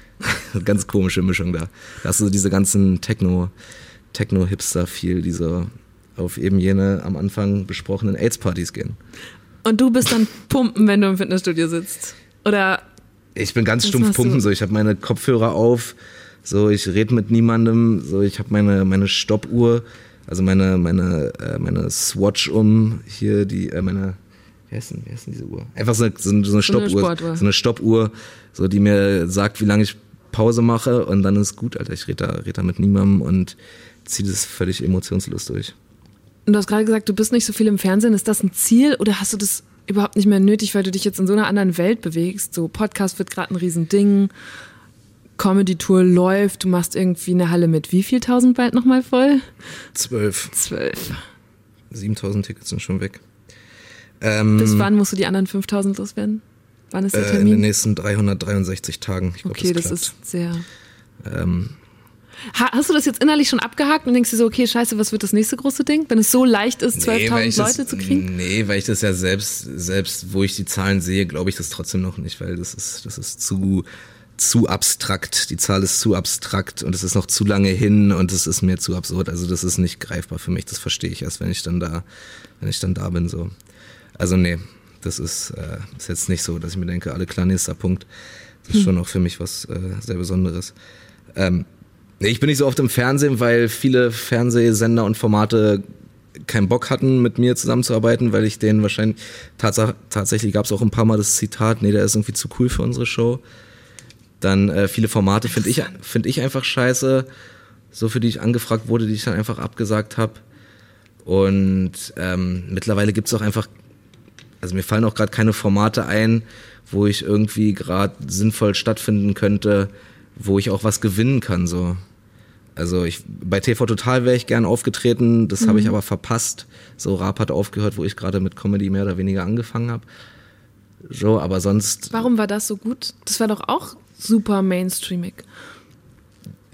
<laughs> Ganz komische Mischung da. Da hast du diese ganzen Techno, Techno-Hipster viel, die so auf eben jene am Anfang besprochenen AIDS-Partys gehen. Und du bist dann pumpen, wenn du im Fitnessstudio sitzt. Oder Ich bin ganz stumpf pumpen, so ich habe meine Kopfhörer auf, so ich rede mit niemandem, so ich habe meine meine Stoppuhr, also meine meine äh, meine Swatch um hier die äh, meine wie heißt denn, wie heißt denn diese Uhr? Einfach so eine, so eine, eine So eine Stoppuhr, so eine Stoppuhr, so die mir sagt, wie lange ich Pause mache und dann ist gut, Alter. Ich rede da, red da mit niemandem und ziehe das völlig emotionslos durch. Und du hast gerade gesagt, du bist nicht so viel im Fernsehen. Ist das ein Ziel oder hast du das überhaupt nicht mehr nötig, weil du dich jetzt in so einer anderen Welt bewegst? So Podcast wird gerade ein Riesending, Comedy-Tour läuft, du machst irgendwie eine Halle mit wie viel tausend bald nochmal voll? Zwölf, Zwölf. 7000 Tickets sind schon weg. Ähm, Bis wann musst du die anderen 5000 loswerden? Wann ist der äh, in den Termin? nächsten 363 Tagen. Ich glaub, okay, das, klappt. ist sehr. Ähm, hast du das jetzt innerlich schon abgehakt und denkst dir so, okay, scheiße, was wird das nächste große Ding? Wenn es so leicht ist, Nee, weil 12.000 ich Leute das, zu kriegen? Nee, weil ich das ja selbst, selbst wo ich die Zahlen sehe, glaube ich das trotzdem noch nicht, weil das ist, das ist zu, zu abstrakt. Die Zahl ist zu abstrakt und es ist noch zu lange hin und es ist mir zu absurd. Also das ist nicht greifbar für mich. Das verstehe ich erst, wenn ich dann da, wenn ich dann da bin, so. Also nee, Das ist, äh, ist jetzt nicht so, dass ich mir denke, alle klar, nächster Punkt. Das ist schon auch für mich was äh, sehr Besonderes. Ähm, nee, ich bin nicht so oft im Fernsehen, weil viele Fernsehsender und Formate keinen Bock hatten, mit mir zusammenzuarbeiten, weil ich denen wahrscheinlich, tats tatsächlich gab es auch ein paar Mal das Zitat, nee, der ist irgendwie zu cool für unsere Show. Dann äh, viele Formate finde ich, find ich einfach scheiße, so für die ich angefragt wurde, die ich dann einfach abgesagt habe. Und ähm, mittlerweile gibt's auch einfach, also mir fallen auch gerade keine Formate ein, wo ich irgendwie gerade sinnvoll stattfinden könnte, wo ich auch was gewinnen kann. So. Also ich bei TV Total wäre ich gern aufgetreten, das habe ich aber verpasst. So Rap hat aufgehört, wo ich gerade mit Comedy mehr oder weniger angefangen habe. So, aber sonst. Warum war das so gut? Das war doch auch super mainstreamig.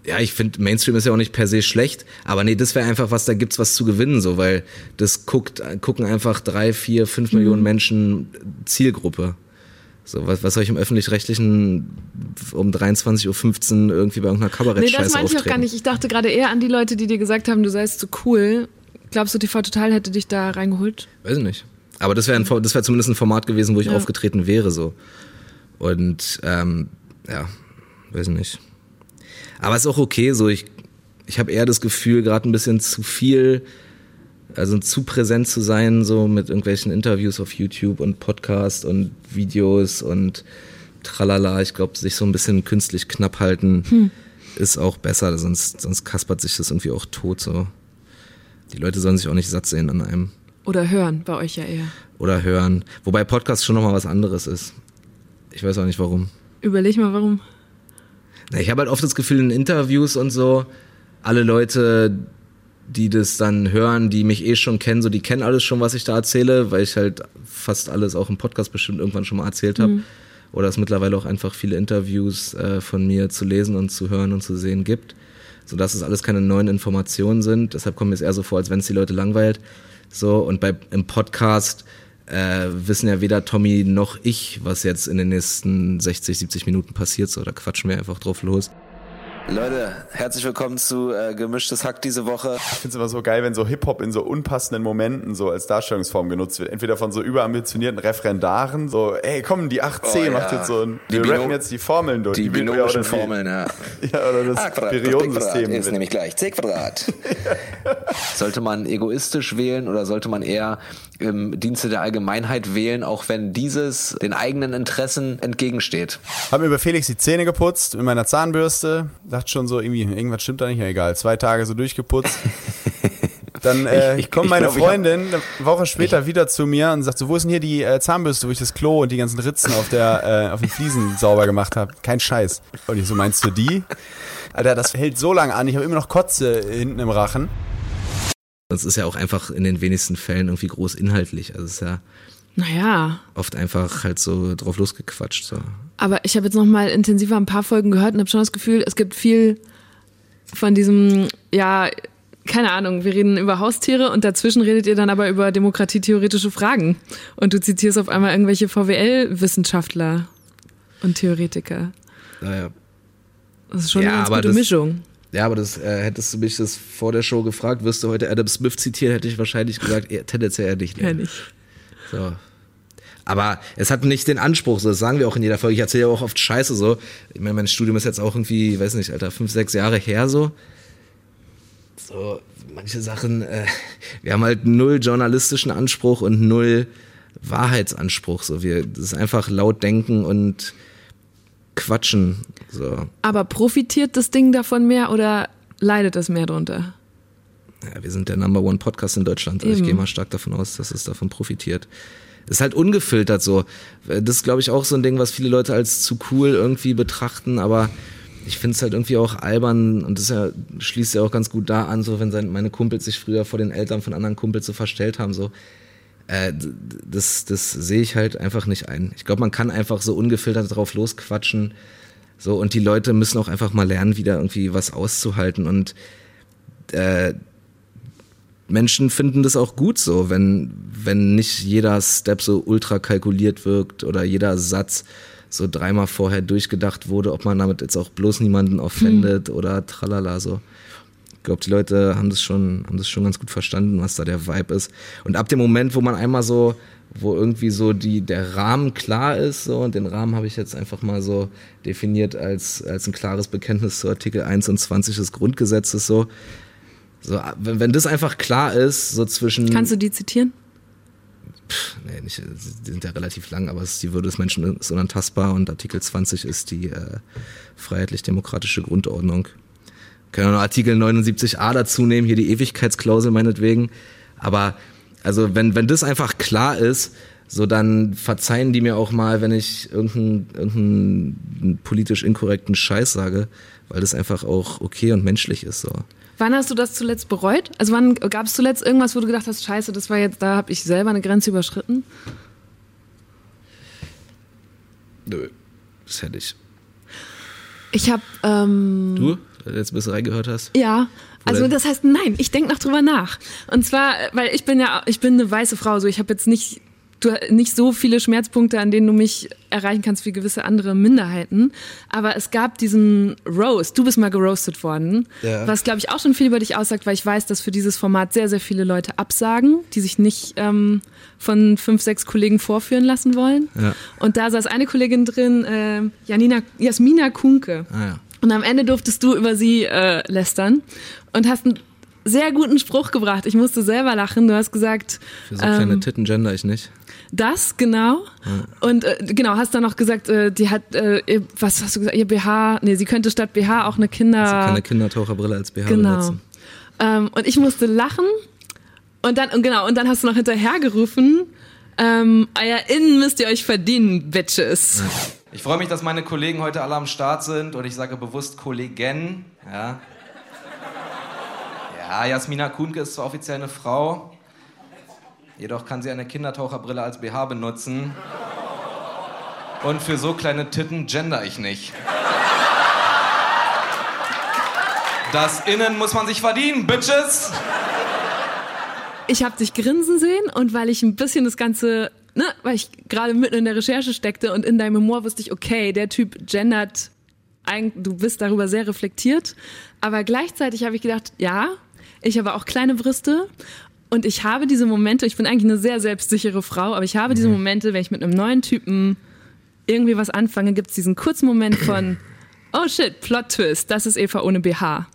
Ja, ich finde, Mainstream ist ja auch nicht per se schlecht, aber nee, das wäre einfach was, da gibt's was zu gewinnen, so, weil das guckt, gucken einfach drei, vier, fünf Millionen Menschen Zielgruppe. So, was, was soll ich im Öffentlich-Rechtlichen um 23.15 Uhr irgendwie bei irgendeiner Nee, Kabarettscheiße das meinte ich auch gar nicht. Ich dachte gerade eher an die Leute, die dir gesagt haben, du seist zu cool. Glaubst du, TV Total hätte dich da reingeholt? Weiß ich nicht. Aber das wäre wäre zumindest ein Format gewesen, wo ich Ja. aufgetreten wäre, so. Und, ähm, ja, weiß ich nicht. Aber ist auch okay, so, ich, ich habe eher das Gefühl, gerade ein bisschen zu viel, also zu präsent zu sein, so mit irgendwelchen Interviews auf YouTube und Podcast und Videos und tralala. Ich glaube, sich so ein bisschen künstlich knapp halten ist auch besser, sonst, sonst kaspert sich das irgendwie auch tot, so. Die Leute sollen sich auch nicht satt sehen an einem Oder hören, bei euch ja eher. oder hören. Wobei Podcast schon nochmal was anderes ist. Ich weiß auch nicht warum. Überleg mal, warum. Na, Ich habe halt oft das Gefühl in Interviews und so, alle Leute, die das dann hören, die mich eh schon kennen, so die kennen alles schon, was ich da erzähle, weil ich halt fast alles auch im Podcast bestimmt irgendwann schon mal erzählt habe. Oder es mittlerweile auch einfach viele Interviews äh, von mir zu lesen und zu hören und zu sehen gibt. Sodass es alles keine neuen Informationen sind. Deshalb kommt mir es eher so vor, als wenn es die Leute langweilt. So, und bei im Podcast äh, wissen ja weder Tommy noch ich, was jetzt in den nächsten 60, 70 Minuten passiert. So, da quatschen wir einfach drauf los. Leute, herzlich willkommen zu äh, Gemischtes Hack diese Woche. Ich finde es immer so geil, wenn so Hip-Hop in so unpassenden Momenten so als Darstellungsform genutzt wird. Entweder von so überambitionierten Referendaren, so, ey, komm, die 8C Oh, ja. macht jetzt so ein, Die wir rappen jetzt die Formeln durch. Die ja, binomischen oder die- Formeln, ja. <laughs> Ja, oder das A Quadrat plus B Quadrat Periodensystem. ist nämlich gleich C Quadrat. <laughs> sollte man egoistisch wählen oder sollte man eher im Dienste der Allgemeinheit wählen, auch wenn dieses den eigenen Interessen entgegensteht? Hab mir über Felix die Zähne geputzt mit meiner Zahnbürste. Dachte schon so, irgendwie, irgendwas stimmt da nicht, ja egal. Zwei Tage so durchgeputzt. <laughs> Dann äh, Ich- ich- kommt meine glaub, ich hab- Freundin eine Woche später wieder zu mir und sagt so, wo ist denn hier die äh, Zahnbürste, wo ich das Klo und die ganzen Ritzen auf, der, äh, auf den Fliesen sauber gemacht habe? Kein Scheiß. Und ich so, meinst du die? Alter, das hält so lange an, ich habe immer noch Kotze hinten im Rachen. Das ist ja auch einfach in den wenigsten Fällen irgendwie groß inhaltlich. Also es ist ja Naja, oft einfach halt so drauf losgequatscht. So. aber ich habe jetzt noch mal intensiver ein paar Folgen gehört und habe schon das Gefühl, es gibt viel von diesem, ja, keine Ahnung, wir reden über Haustiere und dazwischen redet ihr dann aber über demokratietheoretische Fragen. Und du zitierst auf einmal irgendwelche VWL-Wissenschaftler und Theoretiker. Naja. Das ist schon Ja, eine ganz gute das- Mischung. Ja, aber das äh, hättest du mich das vor der Show gefragt, wirst du heute Adam Smith zitieren, hätte ich wahrscheinlich gesagt, eher, tendenziell eher nicht. ne? Kenn ich. So. Aber es hat nicht den Anspruch, so das sagen wir auch in jeder Folge. Ich erzähle ja auch oft Scheiße so. Ich meine, mein Studium ist jetzt auch irgendwie, weiß nicht, Alter, fünf, sechs Jahre her so. So, manche Sachen, äh, wir haben halt null journalistischen Anspruch und null Wahrheitsanspruch. So, wir, das ist einfach laut denken und quatschen. So. Aber profitiert das Ding davon mehr oder leidet es mehr drunter? Ja, wir sind der Number One Podcast in Deutschland. Also ich gehe mal stark davon aus, dass es davon profitiert. Ist halt ungefiltert so. Das ist, glaube ich, auch so ein Ding, was viele Leute als zu cool irgendwie betrachten, aber ich finde es halt irgendwie auch albern und das ja, schließt ja auch ganz gut da an, so wenn sein, meine Kumpels sich früher vor den Eltern von anderen Kumpels so verstellt haben, so. Äh, das, das sehe ich halt einfach nicht ein. Ich glaube, man kann einfach so ungefiltert drauf losquatschen. So, und die Leute müssen auch einfach mal lernen, wieder irgendwie was auszuhalten. Und äh, Menschen finden das auch gut so, wenn, wenn nicht jeder Step so ultra kalkuliert wirkt oder jeder Satz so dreimal vorher durchgedacht wurde, ob man damit jetzt auch bloß niemanden offendet oder tralala so. Ich glaube, die Leute haben das schon, haben das schon ganz gut verstanden, was da der Vibe ist. Und ab dem Moment, wo man einmal so, wo irgendwie so die, der Rahmen klar ist, so, und den Rahmen habe ich jetzt einfach mal so definiert als, als ein klares Bekenntnis zu Artikel 1 und 20 des Grundgesetzes, so. So, wenn, wenn das einfach klar ist, so zwischen. Kannst du die zitieren? Pff, nee, nicht, die sind ja relativ lang, aber es ist die Würde des Menschen ist unantastbar und Artikel 20 ist die äh, freiheitlich-demokratische Grundordnung. Können wir noch Artikel 79a dazu nehmen, hier die Ewigkeitsklausel meinetwegen. Aber also wenn, wenn das einfach klar ist, so dann verzeihen die mir auch mal, wenn ich irgendeinen, irgendeinen politisch inkorrekten Scheiß sage, weil das einfach auch okay und menschlich ist so. Wann hast du das zuletzt bereut? Also wann gab es zuletzt irgendwas, wo du gedacht hast, scheiße, das war jetzt, da habe ich selber eine Grenze überschritten? Nö, das hätte ich. Ich habe ähm, Du, ein bisschen reingehört hast? Ja, also das heißt, nein, ich denke noch drüber nach. Und zwar, weil ich bin ja, ich bin eine weiße Frau, so ich habe jetzt nicht, du, nicht so viele Schmerzpunkte, an denen du mich erreichen kannst wie gewisse andere Minderheiten. Aber es gab diesen Roast, du bist mal geroastet worden, Ja. was glaube ich auch schon viel über dich aussagt, weil ich weiß, dass für dieses Format sehr, sehr viele Leute absagen, die sich nicht ähm, von fünf, sechs Kollegen vorführen lassen wollen. Ja. Und da saß eine Kollegin drin, äh, Janina, Jasmina Kunke. Ah ja. Und am Ende durftest du über sie äh, lästern und hast einen sehr guten Spruch gebracht. Ich musste selber lachen. Du hast gesagt, Für so kleine ähm, Titten gender ich nicht. das genau. Und äh, genau, hast dann noch gesagt, äh, die hat, äh, ihr, was hast du gesagt, ihr BH, nee, sie könnte statt BH auch eine Kinder... Sie kann eine Kindertaucherbrille als BH genau. benutzen. Ähm, und ich musste lachen und dann, und genau, und dann hast du noch hinterhergerufen, ähm, EierInnen müsst ihr euch verdienen, Bitches. Ich freue mich, dass meine Kollegen heute alle am Start sind und ich sage bewusst Kollegen. Ja, ja Jasmina Kuhnke ist zwar offiziell eine Frau, jedoch kann sie eine Kindertaucherbrille als BH benutzen. Und für so kleine Titten gender ich nicht. Das Innen muss man sich verdienen, Bitches! ich habe dich grinsen sehen und weil ich ein bisschen das Ganze, ne, weil ich gerade mitten in der Recherche steckte und in deinem Humor wusste ich, okay, der Typ gendert, eigentlich, du bist darüber sehr reflektiert, aber gleichzeitig habe ich gedacht, ja, ich habe auch kleine Brüste und ich habe diese Momente, ich bin eigentlich eine sehr selbstsichere Frau, aber ich habe diese Momente, wenn ich mit einem neuen Typen irgendwie was anfange, gibt es diesen kurzen Moment von, <clears throat> oh shit, Plot Twist, das ist Eva ohne BH.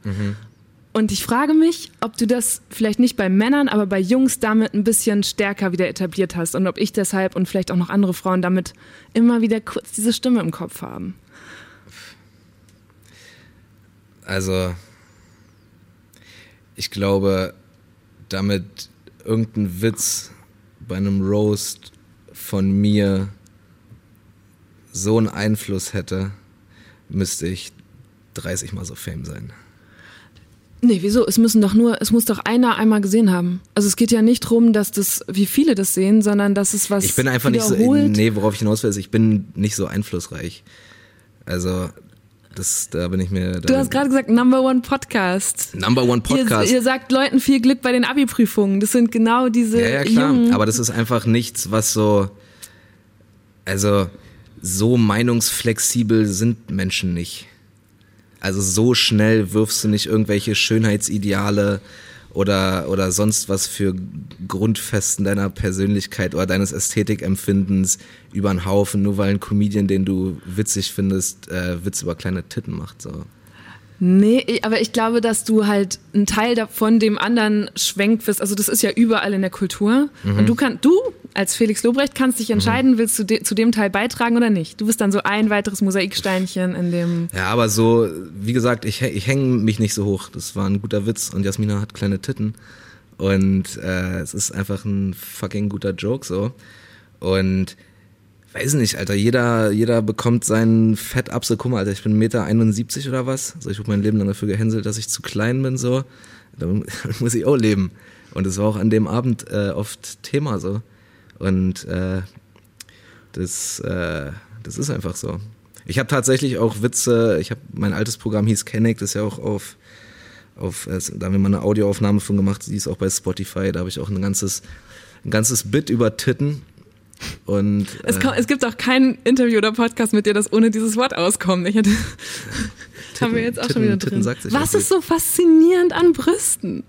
Und ich frage mich, ob du das vielleicht nicht bei Männern, aber bei Jungs damit ein bisschen stärker wieder etabliert hast und ob ich deshalb und vielleicht auch noch andere Frauen damit immer wieder kurz diese Stimme im Kopf haben. Also, ich glaube, damit irgendein Witz bei einem Roast von mir so einen Einfluss hätte, müsste ich 30 mal so fame sein. Nee, wieso? Es müssen doch nur, es muss doch einer einmal gesehen haben. Also es geht ja nicht drum, dass das, wie viele das sehen, sondern dass es was Ich bin einfach nicht so, nee, worauf ich hinaus will, ist, ich bin nicht so einflussreich. Also, das, da bin ich mir. Du hast gerade gesagt, Number One Podcast. Number One Podcast. Ihr, ihr sagt Leuten viel Glück bei den Abi-Prüfungen. Das sind genau diese Ja, ja, klar. jungen. Aber das ist einfach nichts, was so. Also, so meinungsflexibel sind Menschen nicht. Also, so schnell wirfst du nicht irgendwelche Schönheitsideale oder, oder sonst was für Grundfesten deiner Persönlichkeit oder deines Ästhetikempfindens über einen Haufen, nur weil ein Comedian, den du witzig findest, äh, Witz über kleine Titten macht. So. Nee, aber ich glaube, dass du halt ein Teil davon dem anderen schwenkt wirst. Also das ist ja überall in der Kultur. Mhm. Und du kannst, du als Felix Lobrecht kannst dich entscheiden, willst du de zu dem Teil beitragen oder nicht. Du bist dann so ein weiteres Mosaiksteinchen in dem. Ja, aber so, wie gesagt, ich, ich hänge mich nicht so hoch. Das war ein guter Witz und Jasmina hat kleine Titten. Und äh, es ist einfach ein fucking guter Joke so. Und weiß nicht, Alter, jeder, jeder bekommt seinen Fett ab. So, guck mal, Alter, ich bin 1,71 Meter oder was. So, ich habe mein Leben lang dafür gehänselt, dass ich zu klein bin, so. Dann <laughs> muss ich auch leben. Und es war auch an dem Abend äh, oft Thema so. Und äh, das, äh, das ist einfach so. Ich habe tatsächlich auch Witze, ich habe mein altes Programm hieß das ist ja auch auf, auf äh, da haben wir mal eine Audioaufnahme von gemacht, die ist auch bei Spotify, da habe ich auch ein ganzes, ein ganzes Bit über Titten. Und Es, äh, es gibt auch kein Interview oder Podcast mit dir, das ohne dieses Wort auskommt. Ich hatte, <laughs> haben wir jetzt auch schon Titten- wieder Titten drin. Was ist so faszinierend an Brüsten?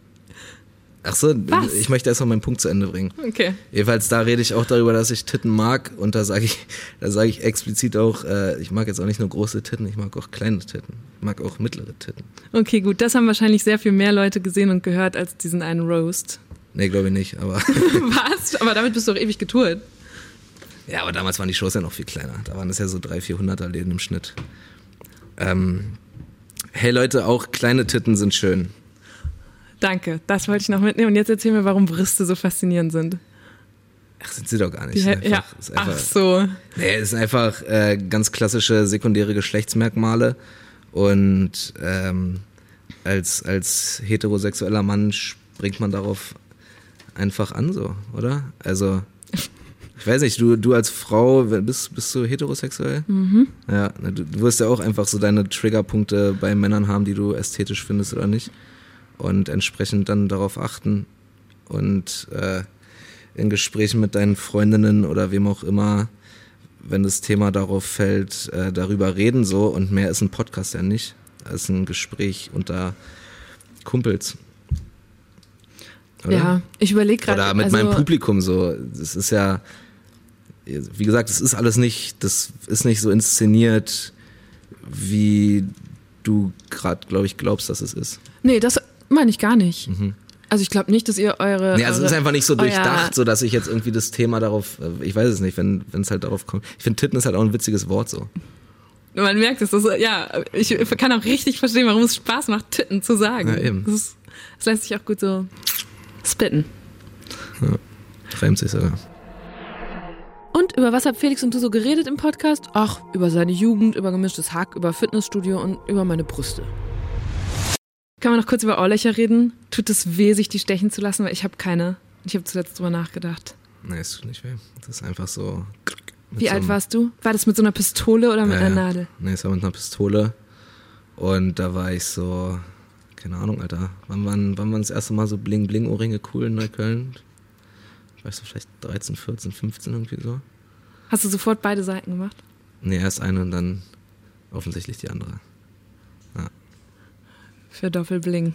Ach so, Was? ich möchte erst mal meinen Punkt zu Ende bringen. Okay. Jedenfalls da rede ich auch darüber, dass ich Titten mag und da sage ich, da sage ich explizit auch, äh, ich mag jetzt auch nicht nur große Titten, ich mag auch kleine Titten, ich mag auch mittlere Titten. Okay, gut. Das haben wahrscheinlich sehr viel mehr Leute gesehen und gehört als diesen einen Roast. Nee, glaube ich nicht, aber <laughs> Was? Aber damit bist du doch ewig getourt. ja, aber damals waren die Shows ja noch viel kleiner. Da waren es ja so 300, 400er Läden im Schnitt. Ähm, hey Leute, auch kleine Titten sind schön. Danke, das wollte ich noch mitnehmen. Und jetzt erzähl mir, warum Brüste so faszinierend sind. Ach, sind sie doch gar nicht. Die, Ist ja, einfach, ist einfach, ach so. Nee, es sind einfach äh, ganz klassische sekundäre Geschlechtsmerkmale und ähm, als, als heterosexueller Mann springt man darauf einfach an, so, oder? Also, ich weiß nicht, du, du als Frau, bist, bist du heterosexuell? Mhm. Ja, du, du wirst ja auch einfach so deine Triggerpunkte bei Männern haben, die du ästhetisch findest oder nicht. Und entsprechend dann darauf achten und äh, in Gesprächen mit deinen Freundinnen oder wem auch immer, wenn das Thema darauf fällt, äh, darüber reden so und mehr ist ein Podcast ja nicht als ein Gespräch unter Kumpels. Oder? Ja, ich überlege gerade. Oder mit also, meinem Publikum so. Das ist ja, wie gesagt, das ist alles nicht, das ist nicht so inszeniert, wie du gerade, glaube ich, glaubst, dass es ist. Nee, das meine ich gar nicht. Also ich glaube nicht, dass ihr eure. Mhm. Nee, also es eure, ist einfach nicht so durchdacht, so dass ich jetzt irgendwie das Thema darauf, äh, ich weiß es nicht, wenn es halt darauf kommt. Ich finde Titten ist halt auch ein witziges Wort so. Man merkt es, das, ja, ich kann auch richtig verstehen, warum es Spaß macht, Titten zu sagen. Ja, eben. Das, ist, das lässt sich auch gut so spitten. Reimt sich sogar. Und über was habt Felix und du so geredet im Podcast? Ach, über seine Jugend, über gemischtes Hack, über Fitnessstudio und über meine Brüste. Kann man noch kurz über Ohrlöcher reden? Tut es weh, sich die stechen zu lassen? Weil ich habe keine. Ich habe zuletzt drüber nachgedacht. Nee, es tut nicht weh. Das ist einfach so. Wie so alt warst du? War das mit so einer Pistole oder mit Ja, einer. Nadel? Nee, es war mit einer Pistole. Und da war ich so, keine Ahnung, Alter. Wann waren, wann waren das erste Mal so Bling-Bling-Ohrringe cool in Neukölln? Weißt du, vielleicht 13, 14, 15 irgendwie so? Hast du sofort beide Seiten gemacht? Nee, erst eine und dann offensichtlich die andere. Für Doppelbling.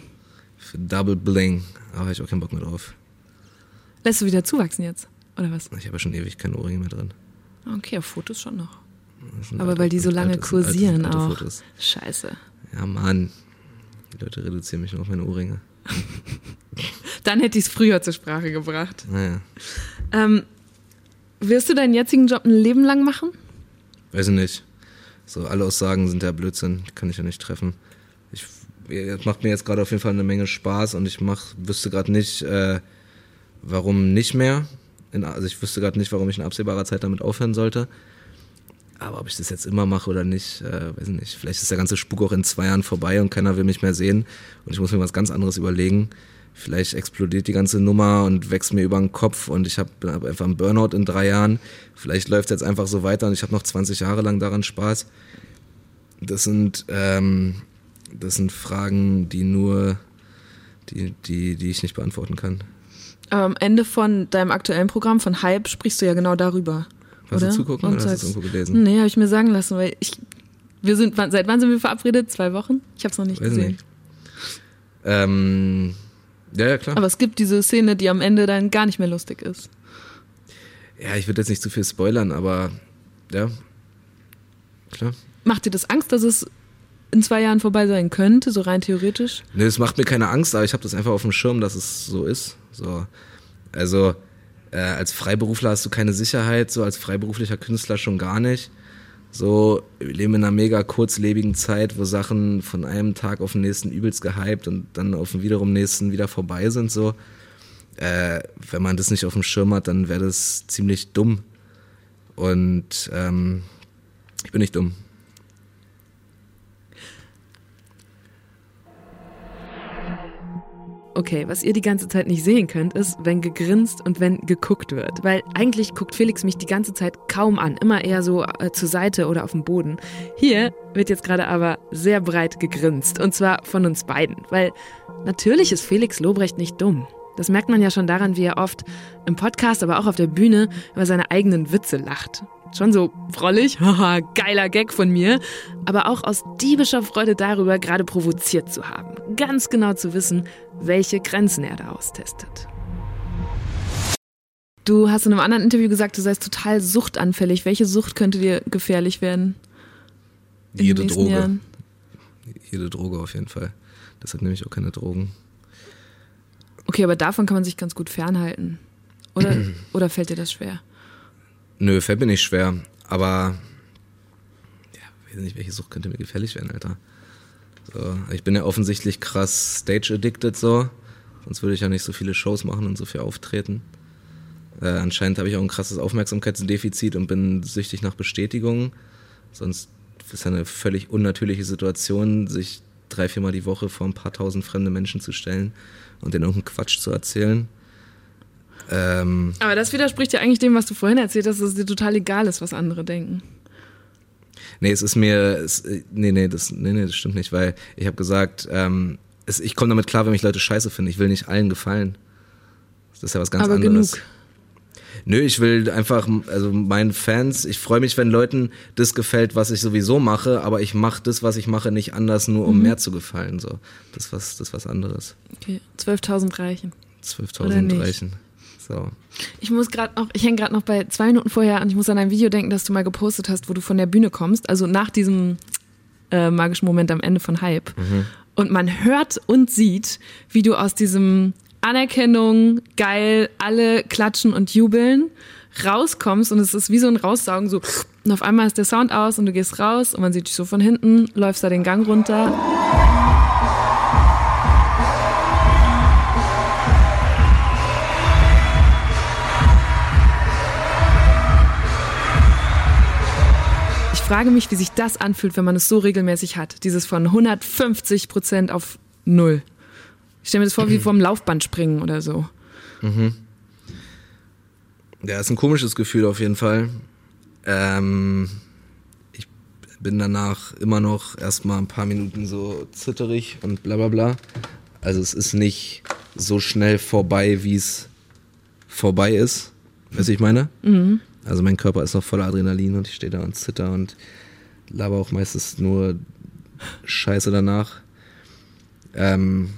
Für Double Bling. Aber hab ich auch keinen Bock mehr drauf. Lässt du wieder zuwachsen jetzt? Oder was? Ich habe ja schon ewig keine Ohrringe mehr drin. Okay, auf Fotos schon noch. Sind Aber alte- weil die so lange alte- alte- kursieren alte auch. Fotos. Scheiße. Ja, Mann. Die Leute reduzieren mich nur auf meine Ohrringe. <laughs> Dann hätte ich es früher zur Sprache gebracht. Naja, Ähm, wirst du deinen jetzigen Job ein Leben lang machen? weiß ich nicht. So, alle Aussagen sind ja Blödsinn. Die kann ich ja nicht treffen. Macht mir jetzt gerade auf jeden Fall eine Menge Spaß und ich mach, wüsste gerade nicht, äh, warum nicht mehr. In, also ich wüsste gerade nicht, warum ich in absehbarer Zeit damit aufhören sollte. Aber ob ich das jetzt immer mache oder nicht, äh, weiß ich nicht. Vielleicht ist der ganze Spuk auch in zwei Jahren vorbei und keiner will mich mehr sehen und ich muss mir was ganz anderes überlegen. Vielleicht explodiert die ganze Nummer und wächst mir über den Kopf und ich habe hab einfach einen Burnout in drei Jahren. Vielleicht läuft es jetzt einfach so weiter und ich habe noch 20 Jahre lang daran Spaß. Das sind, ähm, das sind Fragen, die nur, die, die, die ich nicht beantworten kann. Aber am Ende von deinem aktuellen Programm von Hype sprichst du ja genau darüber. Hast oder? du zugucken Und oder hast du es irgendwo gelesen? Nee, habe ich mir sagen lassen, weil ich. Wir sind, seit wann sind wir verabredet? Zwei Wochen? Ich habe es noch nicht Weiß gesehen. nicht. Ähm, ja, ja, klar. Aber es gibt diese Szene, die am Ende dann gar nicht mehr lustig ist. ja, ich würde jetzt nicht zu viel spoilern, aber ja, klar. Macht dir das Angst, dass es in zwei Jahren vorbei sein könnte, so rein theoretisch? Nee, es macht mir keine Angst, aber ich habe das einfach auf dem Schirm, dass es so ist. So, also äh, als Freiberufler hast du keine Sicherheit, so als freiberuflicher Künstler schon gar nicht. So, wir leben in einer mega kurzlebigen Zeit, wo Sachen von einem Tag auf den nächsten übelst gehypt und dann auf den wiederum nächsten wieder vorbei sind. So, äh, wenn man das nicht auf dem Schirm hat, dann wäre das ziemlich dumm. Und ähm, ich bin nicht dumm. Okay, was ihr die ganze Zeit nicht sehen könnt, ist, wenn gegrinst und wenn geguckt wird. Weil eigentlich guckt Felix mich die ganze Zeit kaum an, immer eher so äh, zur Seite oder auf dem Boden. Hier wird jetzt gerade aber sehr breit gegrinst. Und zwar von uns beiden. Weil natürlich ist Felix Lobrecht nicht dumm. Das merkt man ja schon daran, wie er oft im Podcast, aber auch auf der Bühne über seine eigenen Witze lacht. Schon so frollig, <laughs> haha, geiler Gag von mir, aber auch aus diebischer Freude darüber, gerade provoziert zu haben. Ganz genau zu wissen, welche Grenzen er da austestet. Du hast in einem anderen Interview gesagt, du seist total suchtanfällig. Welche Sucht könnte dir gefährlich werden? Jede Droge. Jahren? Jede Droge auf jeden Fall. Deshalb nehme ich auch keine Drogen. Okay, aber davon kann man sich ganz gut fernhalten. Oder, <clears throat> oder fällt dir das schwer? Nö, fällt mir nicht schwer. Aber ja, weiß nicht, welche Sucht könnte mir gefährlich werden, Alter. So, ich bin ja offensichtlich krass stage-addicted so. Sonst würde ich ja nicht so viele Shows machen und so viel auftreten. Äh, anscheinend habe ich auch ein krasses Aufmerksamkeitsdefizit und bin süchtig nach Bestätigung. Sonst ist ja eine völlig unnatürliche Situation, sich drei, viermal die Woche vor ein paar tausend fremde Menschen zu stellen und denen irgendeinen Quatsch zu erzählen. Ähm, Aber das widerspricht ja eigentlich dem, was du vorhin erzählt hast, dass es dir total egal ist, was andere denken. Nee, es ist mir, es, äh, nee, nee, das, nee, nee, das stimmt nicht, weil ich habe gesagt, ähm, es, ich komme damit klar, wenn mich Leute scheiße finden. Ich will nicht allen gefallen. Das ist ja was ganz Aber anderes. genug. Nö, ich will einfach, also meinen Fans, ich freue mich, wenn Leuten das gefällt, was ich sowieso mache, aber ich mache das, was ich mache, nicht anders, nur um Mhm. mehr zu gefallen. So, das ist was, das was anderes. Okay, 12.000 reichen. Oder 12.000 nicht? reichen. So. Ich muss gerade noch, ich hänge gerade noch bei zwei Minuten vorher und ich muss an ein Video denken, das du mal gepostet hast, wo du von der Bühne kommst, also nach diesem äh, magischen Moment am Ende von Hype. Und man hört und sieht, wie du aus diesem Anerkennung, geil, alle klatschen und jubeln, rauskommst und es ist wie so ein Raussaugen, so und auf einmal ist der Sound aus und du gehst raus und man sieht dich so von hinten, läufst da den Gang runter. Frage mich, wie sich das anfühlt, wenn man es so regelmäßig hat. Dieses von 150 Prozent auf null. Ich stelle mir das vor, wie <clears throat> vom Laufband springen oder so. Mhm. Ja, ist ein komisches Gefühl auf jeden Fall. Ähm, ich bin danach immer noch erstmal ein paar Minuten so zitterig und bla bla bla. Also es ist nicht so schnell vorbei, wie es vorbei ist. Weißt du, ich meine? Mhm. Also mein Körper ist noch voller Adrenalin und ich stehe da und zitter und laber auch meistens nur Scheiße danach. Ähm,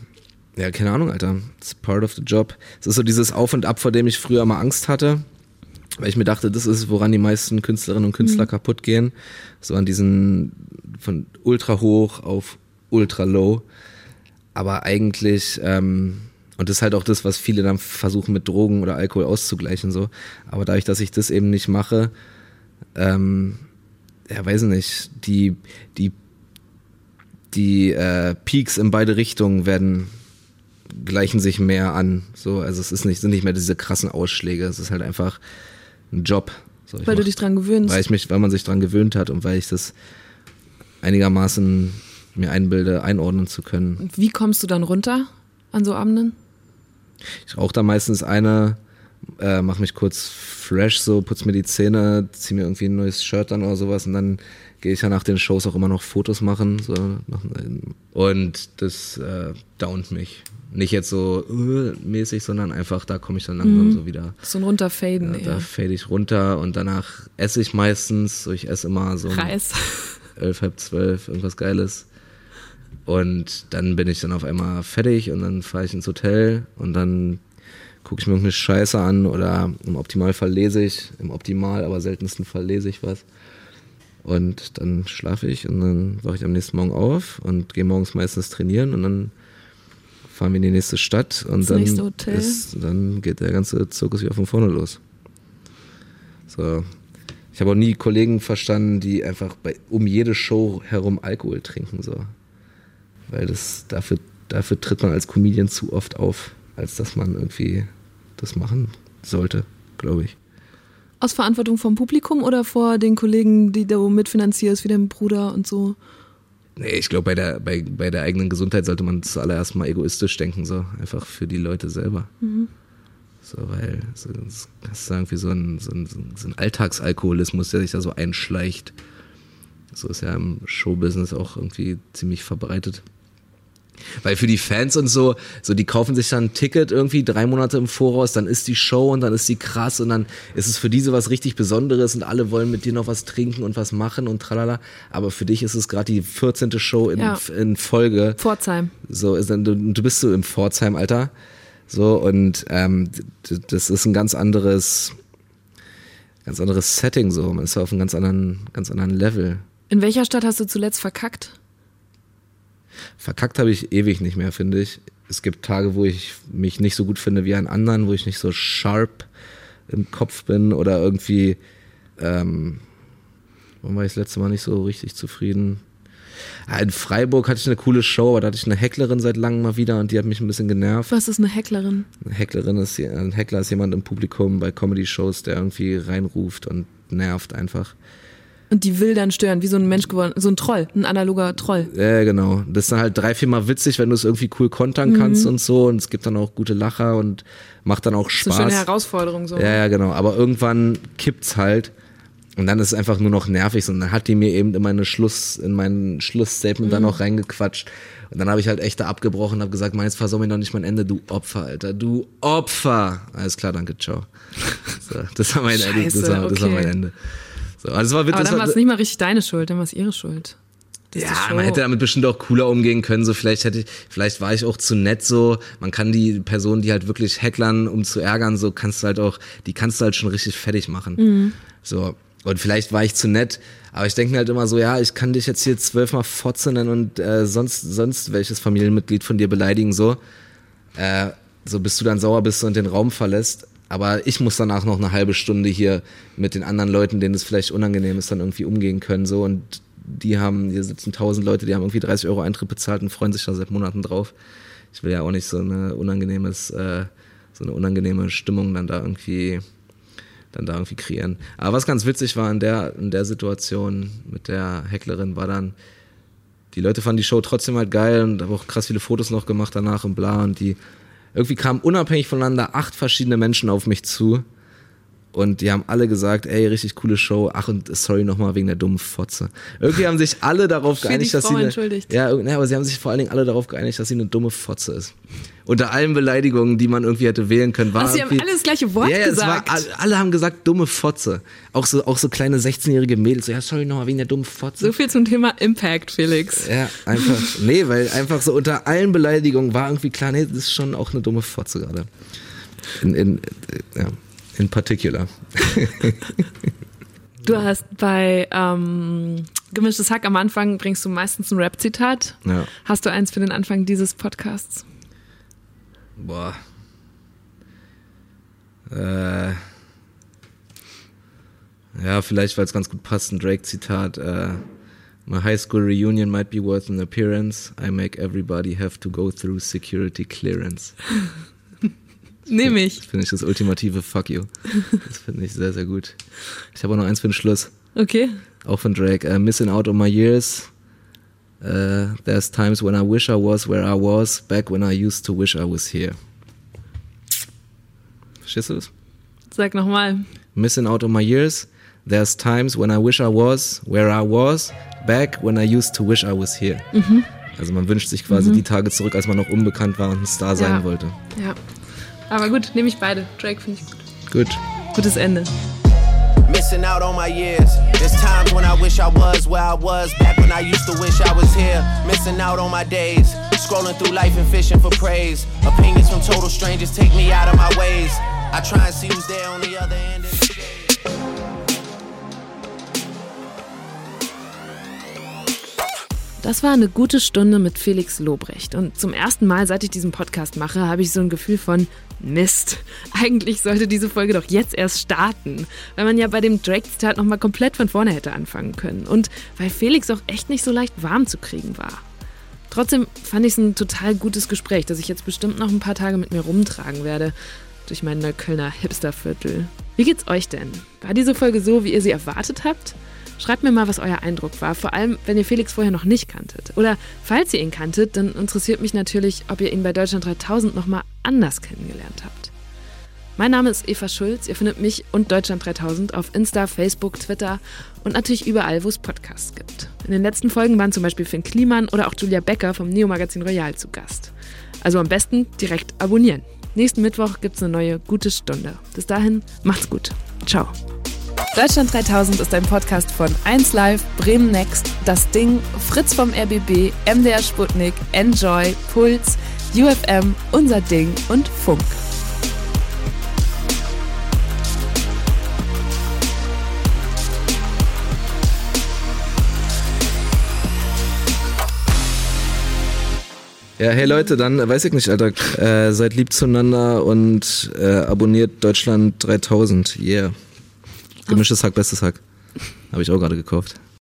ja, keine Ahnung, Alter. It's part of the job. Es ist so dieses Auf und Ab, vor dem ich früher mal Angst hatte. Weil ich mir dachte, das ist, woran die meisten Künstlerinnen und Künstler Mhm. kaputt gehen. So an diesen von ultra hoch auf ultra low. Aber eigentlich, ähm, und das ist halt auch das, was viele dann versuchen mit Drogen oder Alkohol auszugleichen, so. Aber dadurch, dass ich das eben nicht mache, ähm, ja, weiß ich nicht, die, die, die äh, Peaks in beide Richtungen werden gleichen sich mehr an. So, also es ist nicht, sind nicht mehr diese krassen Ausschläge. Es ist halt einfach ein Job. So, Weil du mach- dich dran gewöhnst. Weil ich mich, weil man sich dran gewöhnt hat und weil ich das einigermaßen mir einbilde, einordnen zu können. Und wie kommst du dann runter an so Abenden? Ich rauche da meistens eine, äh, mach mich kurz fresh, so putz mir die Zähne, zieh mir irgendwie ein neues Shirt an oder sowas und dann gehe ich ja nach den Shows auch immer noch Fotos machen. So, nach, und das äh, downt mich. Nicht jetzt so äh, mäßig, sondern einfach, da komme ich dann langsam Mhm. so wieder. So ein Runterfaden, Ja, da fade ich runter und danach esse ich meistens. So, ich esse immer so Reis. elf, halb zwölf, irgendwas Geiles. Und dann bin ich dann auf einmal fertig und dann fahre ich ins Hotel und dann gucke ich mir irgendeine Scheiße an oder im Optimalfall lese ich, im Optimal, aber seltensten Fall lese ich was. Und dann schlafe ich und dann wache ich am nächsten Morgen auf und gehe morgens meistens trainieren und dann fahren wir in die nächste Stadt und Das dann, nächste Hotel. Ist, dann geht der ganze Zirkus wieder von vorne los. So. Ich habe auch nie Kollegen verstanden, die einfach bei, um jede Show herum Alkohol trinken, so. Weil das, dafür, dafür tritt man als Comedian zu oft auf, als dass man irgendwie das machen sollte, glaube ich. Aus Verantwortung vom Publikum oder vor den Kollegen, die du mitfinanzierst, wie dein Bruder und so? Nee, ich glaube, bei der, bei, bei der eigenen Gesundheit sollte man zuallererst mal egoistisch denken, so. Einfach für die Leute selber. Mhm. So, weil so, das ist irgendwie so ein, so, ein, so ein Alltagsalkoholismus, der sich da so einschleicht. So ist ja im Showbusiness auch irgendwie ziemlich verbreitet. Weil für die Fans und so, so die kaufen sich dann ein Ticket irgendwie drei Monate im Voraus, dann ist die Show und dann ist die krass und dann ist es für diese was richtig Besonderes und alle wollen mit dir noch was trinken und was machen und tralala. Aber für dich ist es gerade die 14. Show in, Ja. in Folge. Pforzheim. So ist dann, du, du bist so im Pforzheim, Alter. So, und ähm, das ist ein ganz anderes, ganz anderes Setting so. Man ist auf einem ganz anderen, ganz anderen Level. In welcher Stadt hast du zuletzt verkackt? Verkackt habe ich ewig nicht mehr, finde ich. Es gibt Tage, wo ich mich nicht so gut finde wie an anderen, wo ich nicht so sharp im Kopf bin oder irgendwie, ähm, wann war ich das letzte Mal nicht so richtig zufrieden? Ah, In Freiburg hatte ich eine coole Show, aber da hatte ich eine Hecklerin seit langem mal wieder und die hat mich ein bisschen genervt. Was ist eine Hecklerin? Eine Hecklerin ist, ein Heckler ist jemand im Publikum bei Comedy-Shows, der irgendwie reinruft und nervt einfach. Und die will dann stören, wie so ein Mensch geworden, so ein Troll, ein analoger Troll. Ja, genau. Das ist dann halt drei, viermal witzig, wenn du es irgendwie cool kontern kannst und so. Und es gibt dann auch gute Lacher und macht dann auch So eine Spaß. schöne Herausforderung so. ja, ja, genau. Aber irgendwann kippt's halt. Und dann ist es einfach nur noch nervig. Und dann hat die mir eben in meine Schluss, in mein Schlussstatement dann noch reingequatscht. Und dann habe ich halt echt da abgebrochen und habe gesagt, meins versau mir doch nicht mein Ende, du Opfer, Alter. Du Opfer. Alles klar, danke, ciao. <laughs> So, das war mein Ende. Das Scheiße, war, das war okay. mein Ende. So, also war, Aber dann war es nicht mal richtig deine Schuld, dann war es ihre Schuld. Das ja, man hätte damit bestimmt auch cooler umgehen können. So vielleicht hätte ich, vielleicht war ich auch zu nett. So, man kann die Person, die halt wirklich hecklern, um zu ärgern, so kannst du halt auch, die kannst du halt schon richtig fertig machen. Mhm. So und vielleicht war ich zu nett, aber ich denke mir halt immer so, ja, ich kann dich jetzt hier zwölfmal Fotze nennen und äh, sonst sonst welches Familienmitglied von dir beleidigen so. Äh, so bis du dann sauer bist und den Raum verlässt. Aber ich muss danach noch eine halbe Stunde hier mit den anderen Leuten, denen es vielleicht unangenehm ist, dann irgendwie umgehen können. So und die haben, hier sitzen tausend Leute, die haben irgendwie 30 Euro Eintritt bezahlt und freuen sich da seit Monaten drauf. Ich will ja auch nicht so eine unangenehmes, äh, so eine unangenehme Stimmung dann da irgendwie, dann da irgendwie kreieren. Aber was ganz witzig war in der, in der Situation mit der Hecklerin war dann, die Leute fanden die Show trotzdem halt geil und haben auch krass viele Fotos noch gemacht danach und bla und die irgendwie kamen unabhängig voneinander acht verschiedene Menschen auf mich zu und die haben alle gesagt, ey, richtig coole Show. Ach und sorry nochmal wegen der dummen Fotze. Irgendwie haben sich alle darauf geeinigt, dass sie eine, ja, ja, aber sie haben sich vor allen Dingen alle darauf geeinigt, dass sie eine dumme Fotze ist. Unter allen Beleidigungen, die man irgendwie hätte wählen können, war Ach, sie haben alle das gleiche Wort ja, ja, es war, gesagt. alle, haben gesagt dumme Fotze. Auch so, auch so kleine 16-jährige Mädels. So, ja, sorry nochmal wegen der dummen Fotze. So viel zum Thema Impact, Felix. Ja, einfach, nee, weil einfach so unter allen Beleidigungen war irgendwie klar, nee, das ist schon auch eine dumme Fotze gerade. In, in, ja, in particular. <laughs> Du hast bei ähm, Gemischtes Hack am Anfang bringst du meistens ein Rap-Zitat. Ja. Hast du eins für den Anfang dieses Podcasts? Boah. Äh, ja, vielleicht, weil es ganz gut passt, ein Drake-Zitat. Äh, My high school reunion might be worth an appearance. I make everybody have to go through security clearance. <laughs> Nehme ich. Das finde ich das ultimative Fuck you. Das finde ich sehr, sehr gut. Ich habe auch noch eins für den Schluss. Okay. Auch von Drake. Uh, missing out on my years. Uh, there's times when I wish I was where I was, back when I used to wish I was here. Verstehst du das? Sag nochmal. Missing out on my years. There's times when I wish I was where I was, back when I used to wish I was here. Also man wünscht sich quasi die Tage zurück, als man noch unbekannt war und ein Star sein Ja. wollte. Ja. Aber gut, nehme ich beide. Drake finde ich gut. Gut. Gutes Ende. Missing out on my years. There's times when I wish I was where I was, back when I used to wish I was here. Missing out on my days. Scrolling through life and fishing for praise. Opinions from total strangers take me out of my ways. I try and see who's there on the other end Das war eine gute Stunde mit Felix Lobrecht. Und zum ersten Mal, seit ich diesen Podcast mache, habe ich so ein Gefühl von Mist. <laughs> Eigentlich sollte diese Folge doch jetzt erst starten, weil man ja bei dem Drake-Zitat nochmal komplett von vorne hätte anfangen können. Und weil Felix auch echt nicht so leicht warm zu kriegen war. Trotzdem fand ich es ein total gutes Gespräch, das ich jetzt bestimmt noch ein paar Tage mit mir rumtragen werde. Durch mein Neuköllner Hipsterviertel. Wie geht's euch denn? War diese Folge so, wie ihr sie erwartet habt? Schreibt mir mal, was euer Eindruck war, vor allem, wenn ihr Felix vorher noch nicht kanntet. Oder falls ihr ihn kanntet, dann interessiert mich natürlich, ob ihr ihn bei Deutschland 3000 nochmal anders kennengelernt habt. Mein Name ist Eva Schulz. Ihr findet mich und Deutschland 3000 auf Insta, Facebook, Twitter und natürlich überall, wo es Podcasts gibt. In den letzten Folgen waren zum Beispiel Finn Kliman oder auch Julia Becker vom Neo-Magazin Royal zu Gast. Also am besten direkt abonnieren. Nächsten Mittwoch gibt es eine neue gute Stunde. Bis dahin, macht's gut. Ciao. Deutschland 3000 ist ein Podcast von 1Live, Bremen Next, Das Ding, Fritz vom RBB, MDR Sputnik, Enjoy, Puls, UFM, Unser Ding und Funk. Ja, hey Leute, dann weiß ich nicht, Alter. Äh, seid lieb zueinander und äh, abonniert Deutschland 3000. Yeah. Gemischtes Hack, bestes Hack. Habe ich auch gerade gekauft.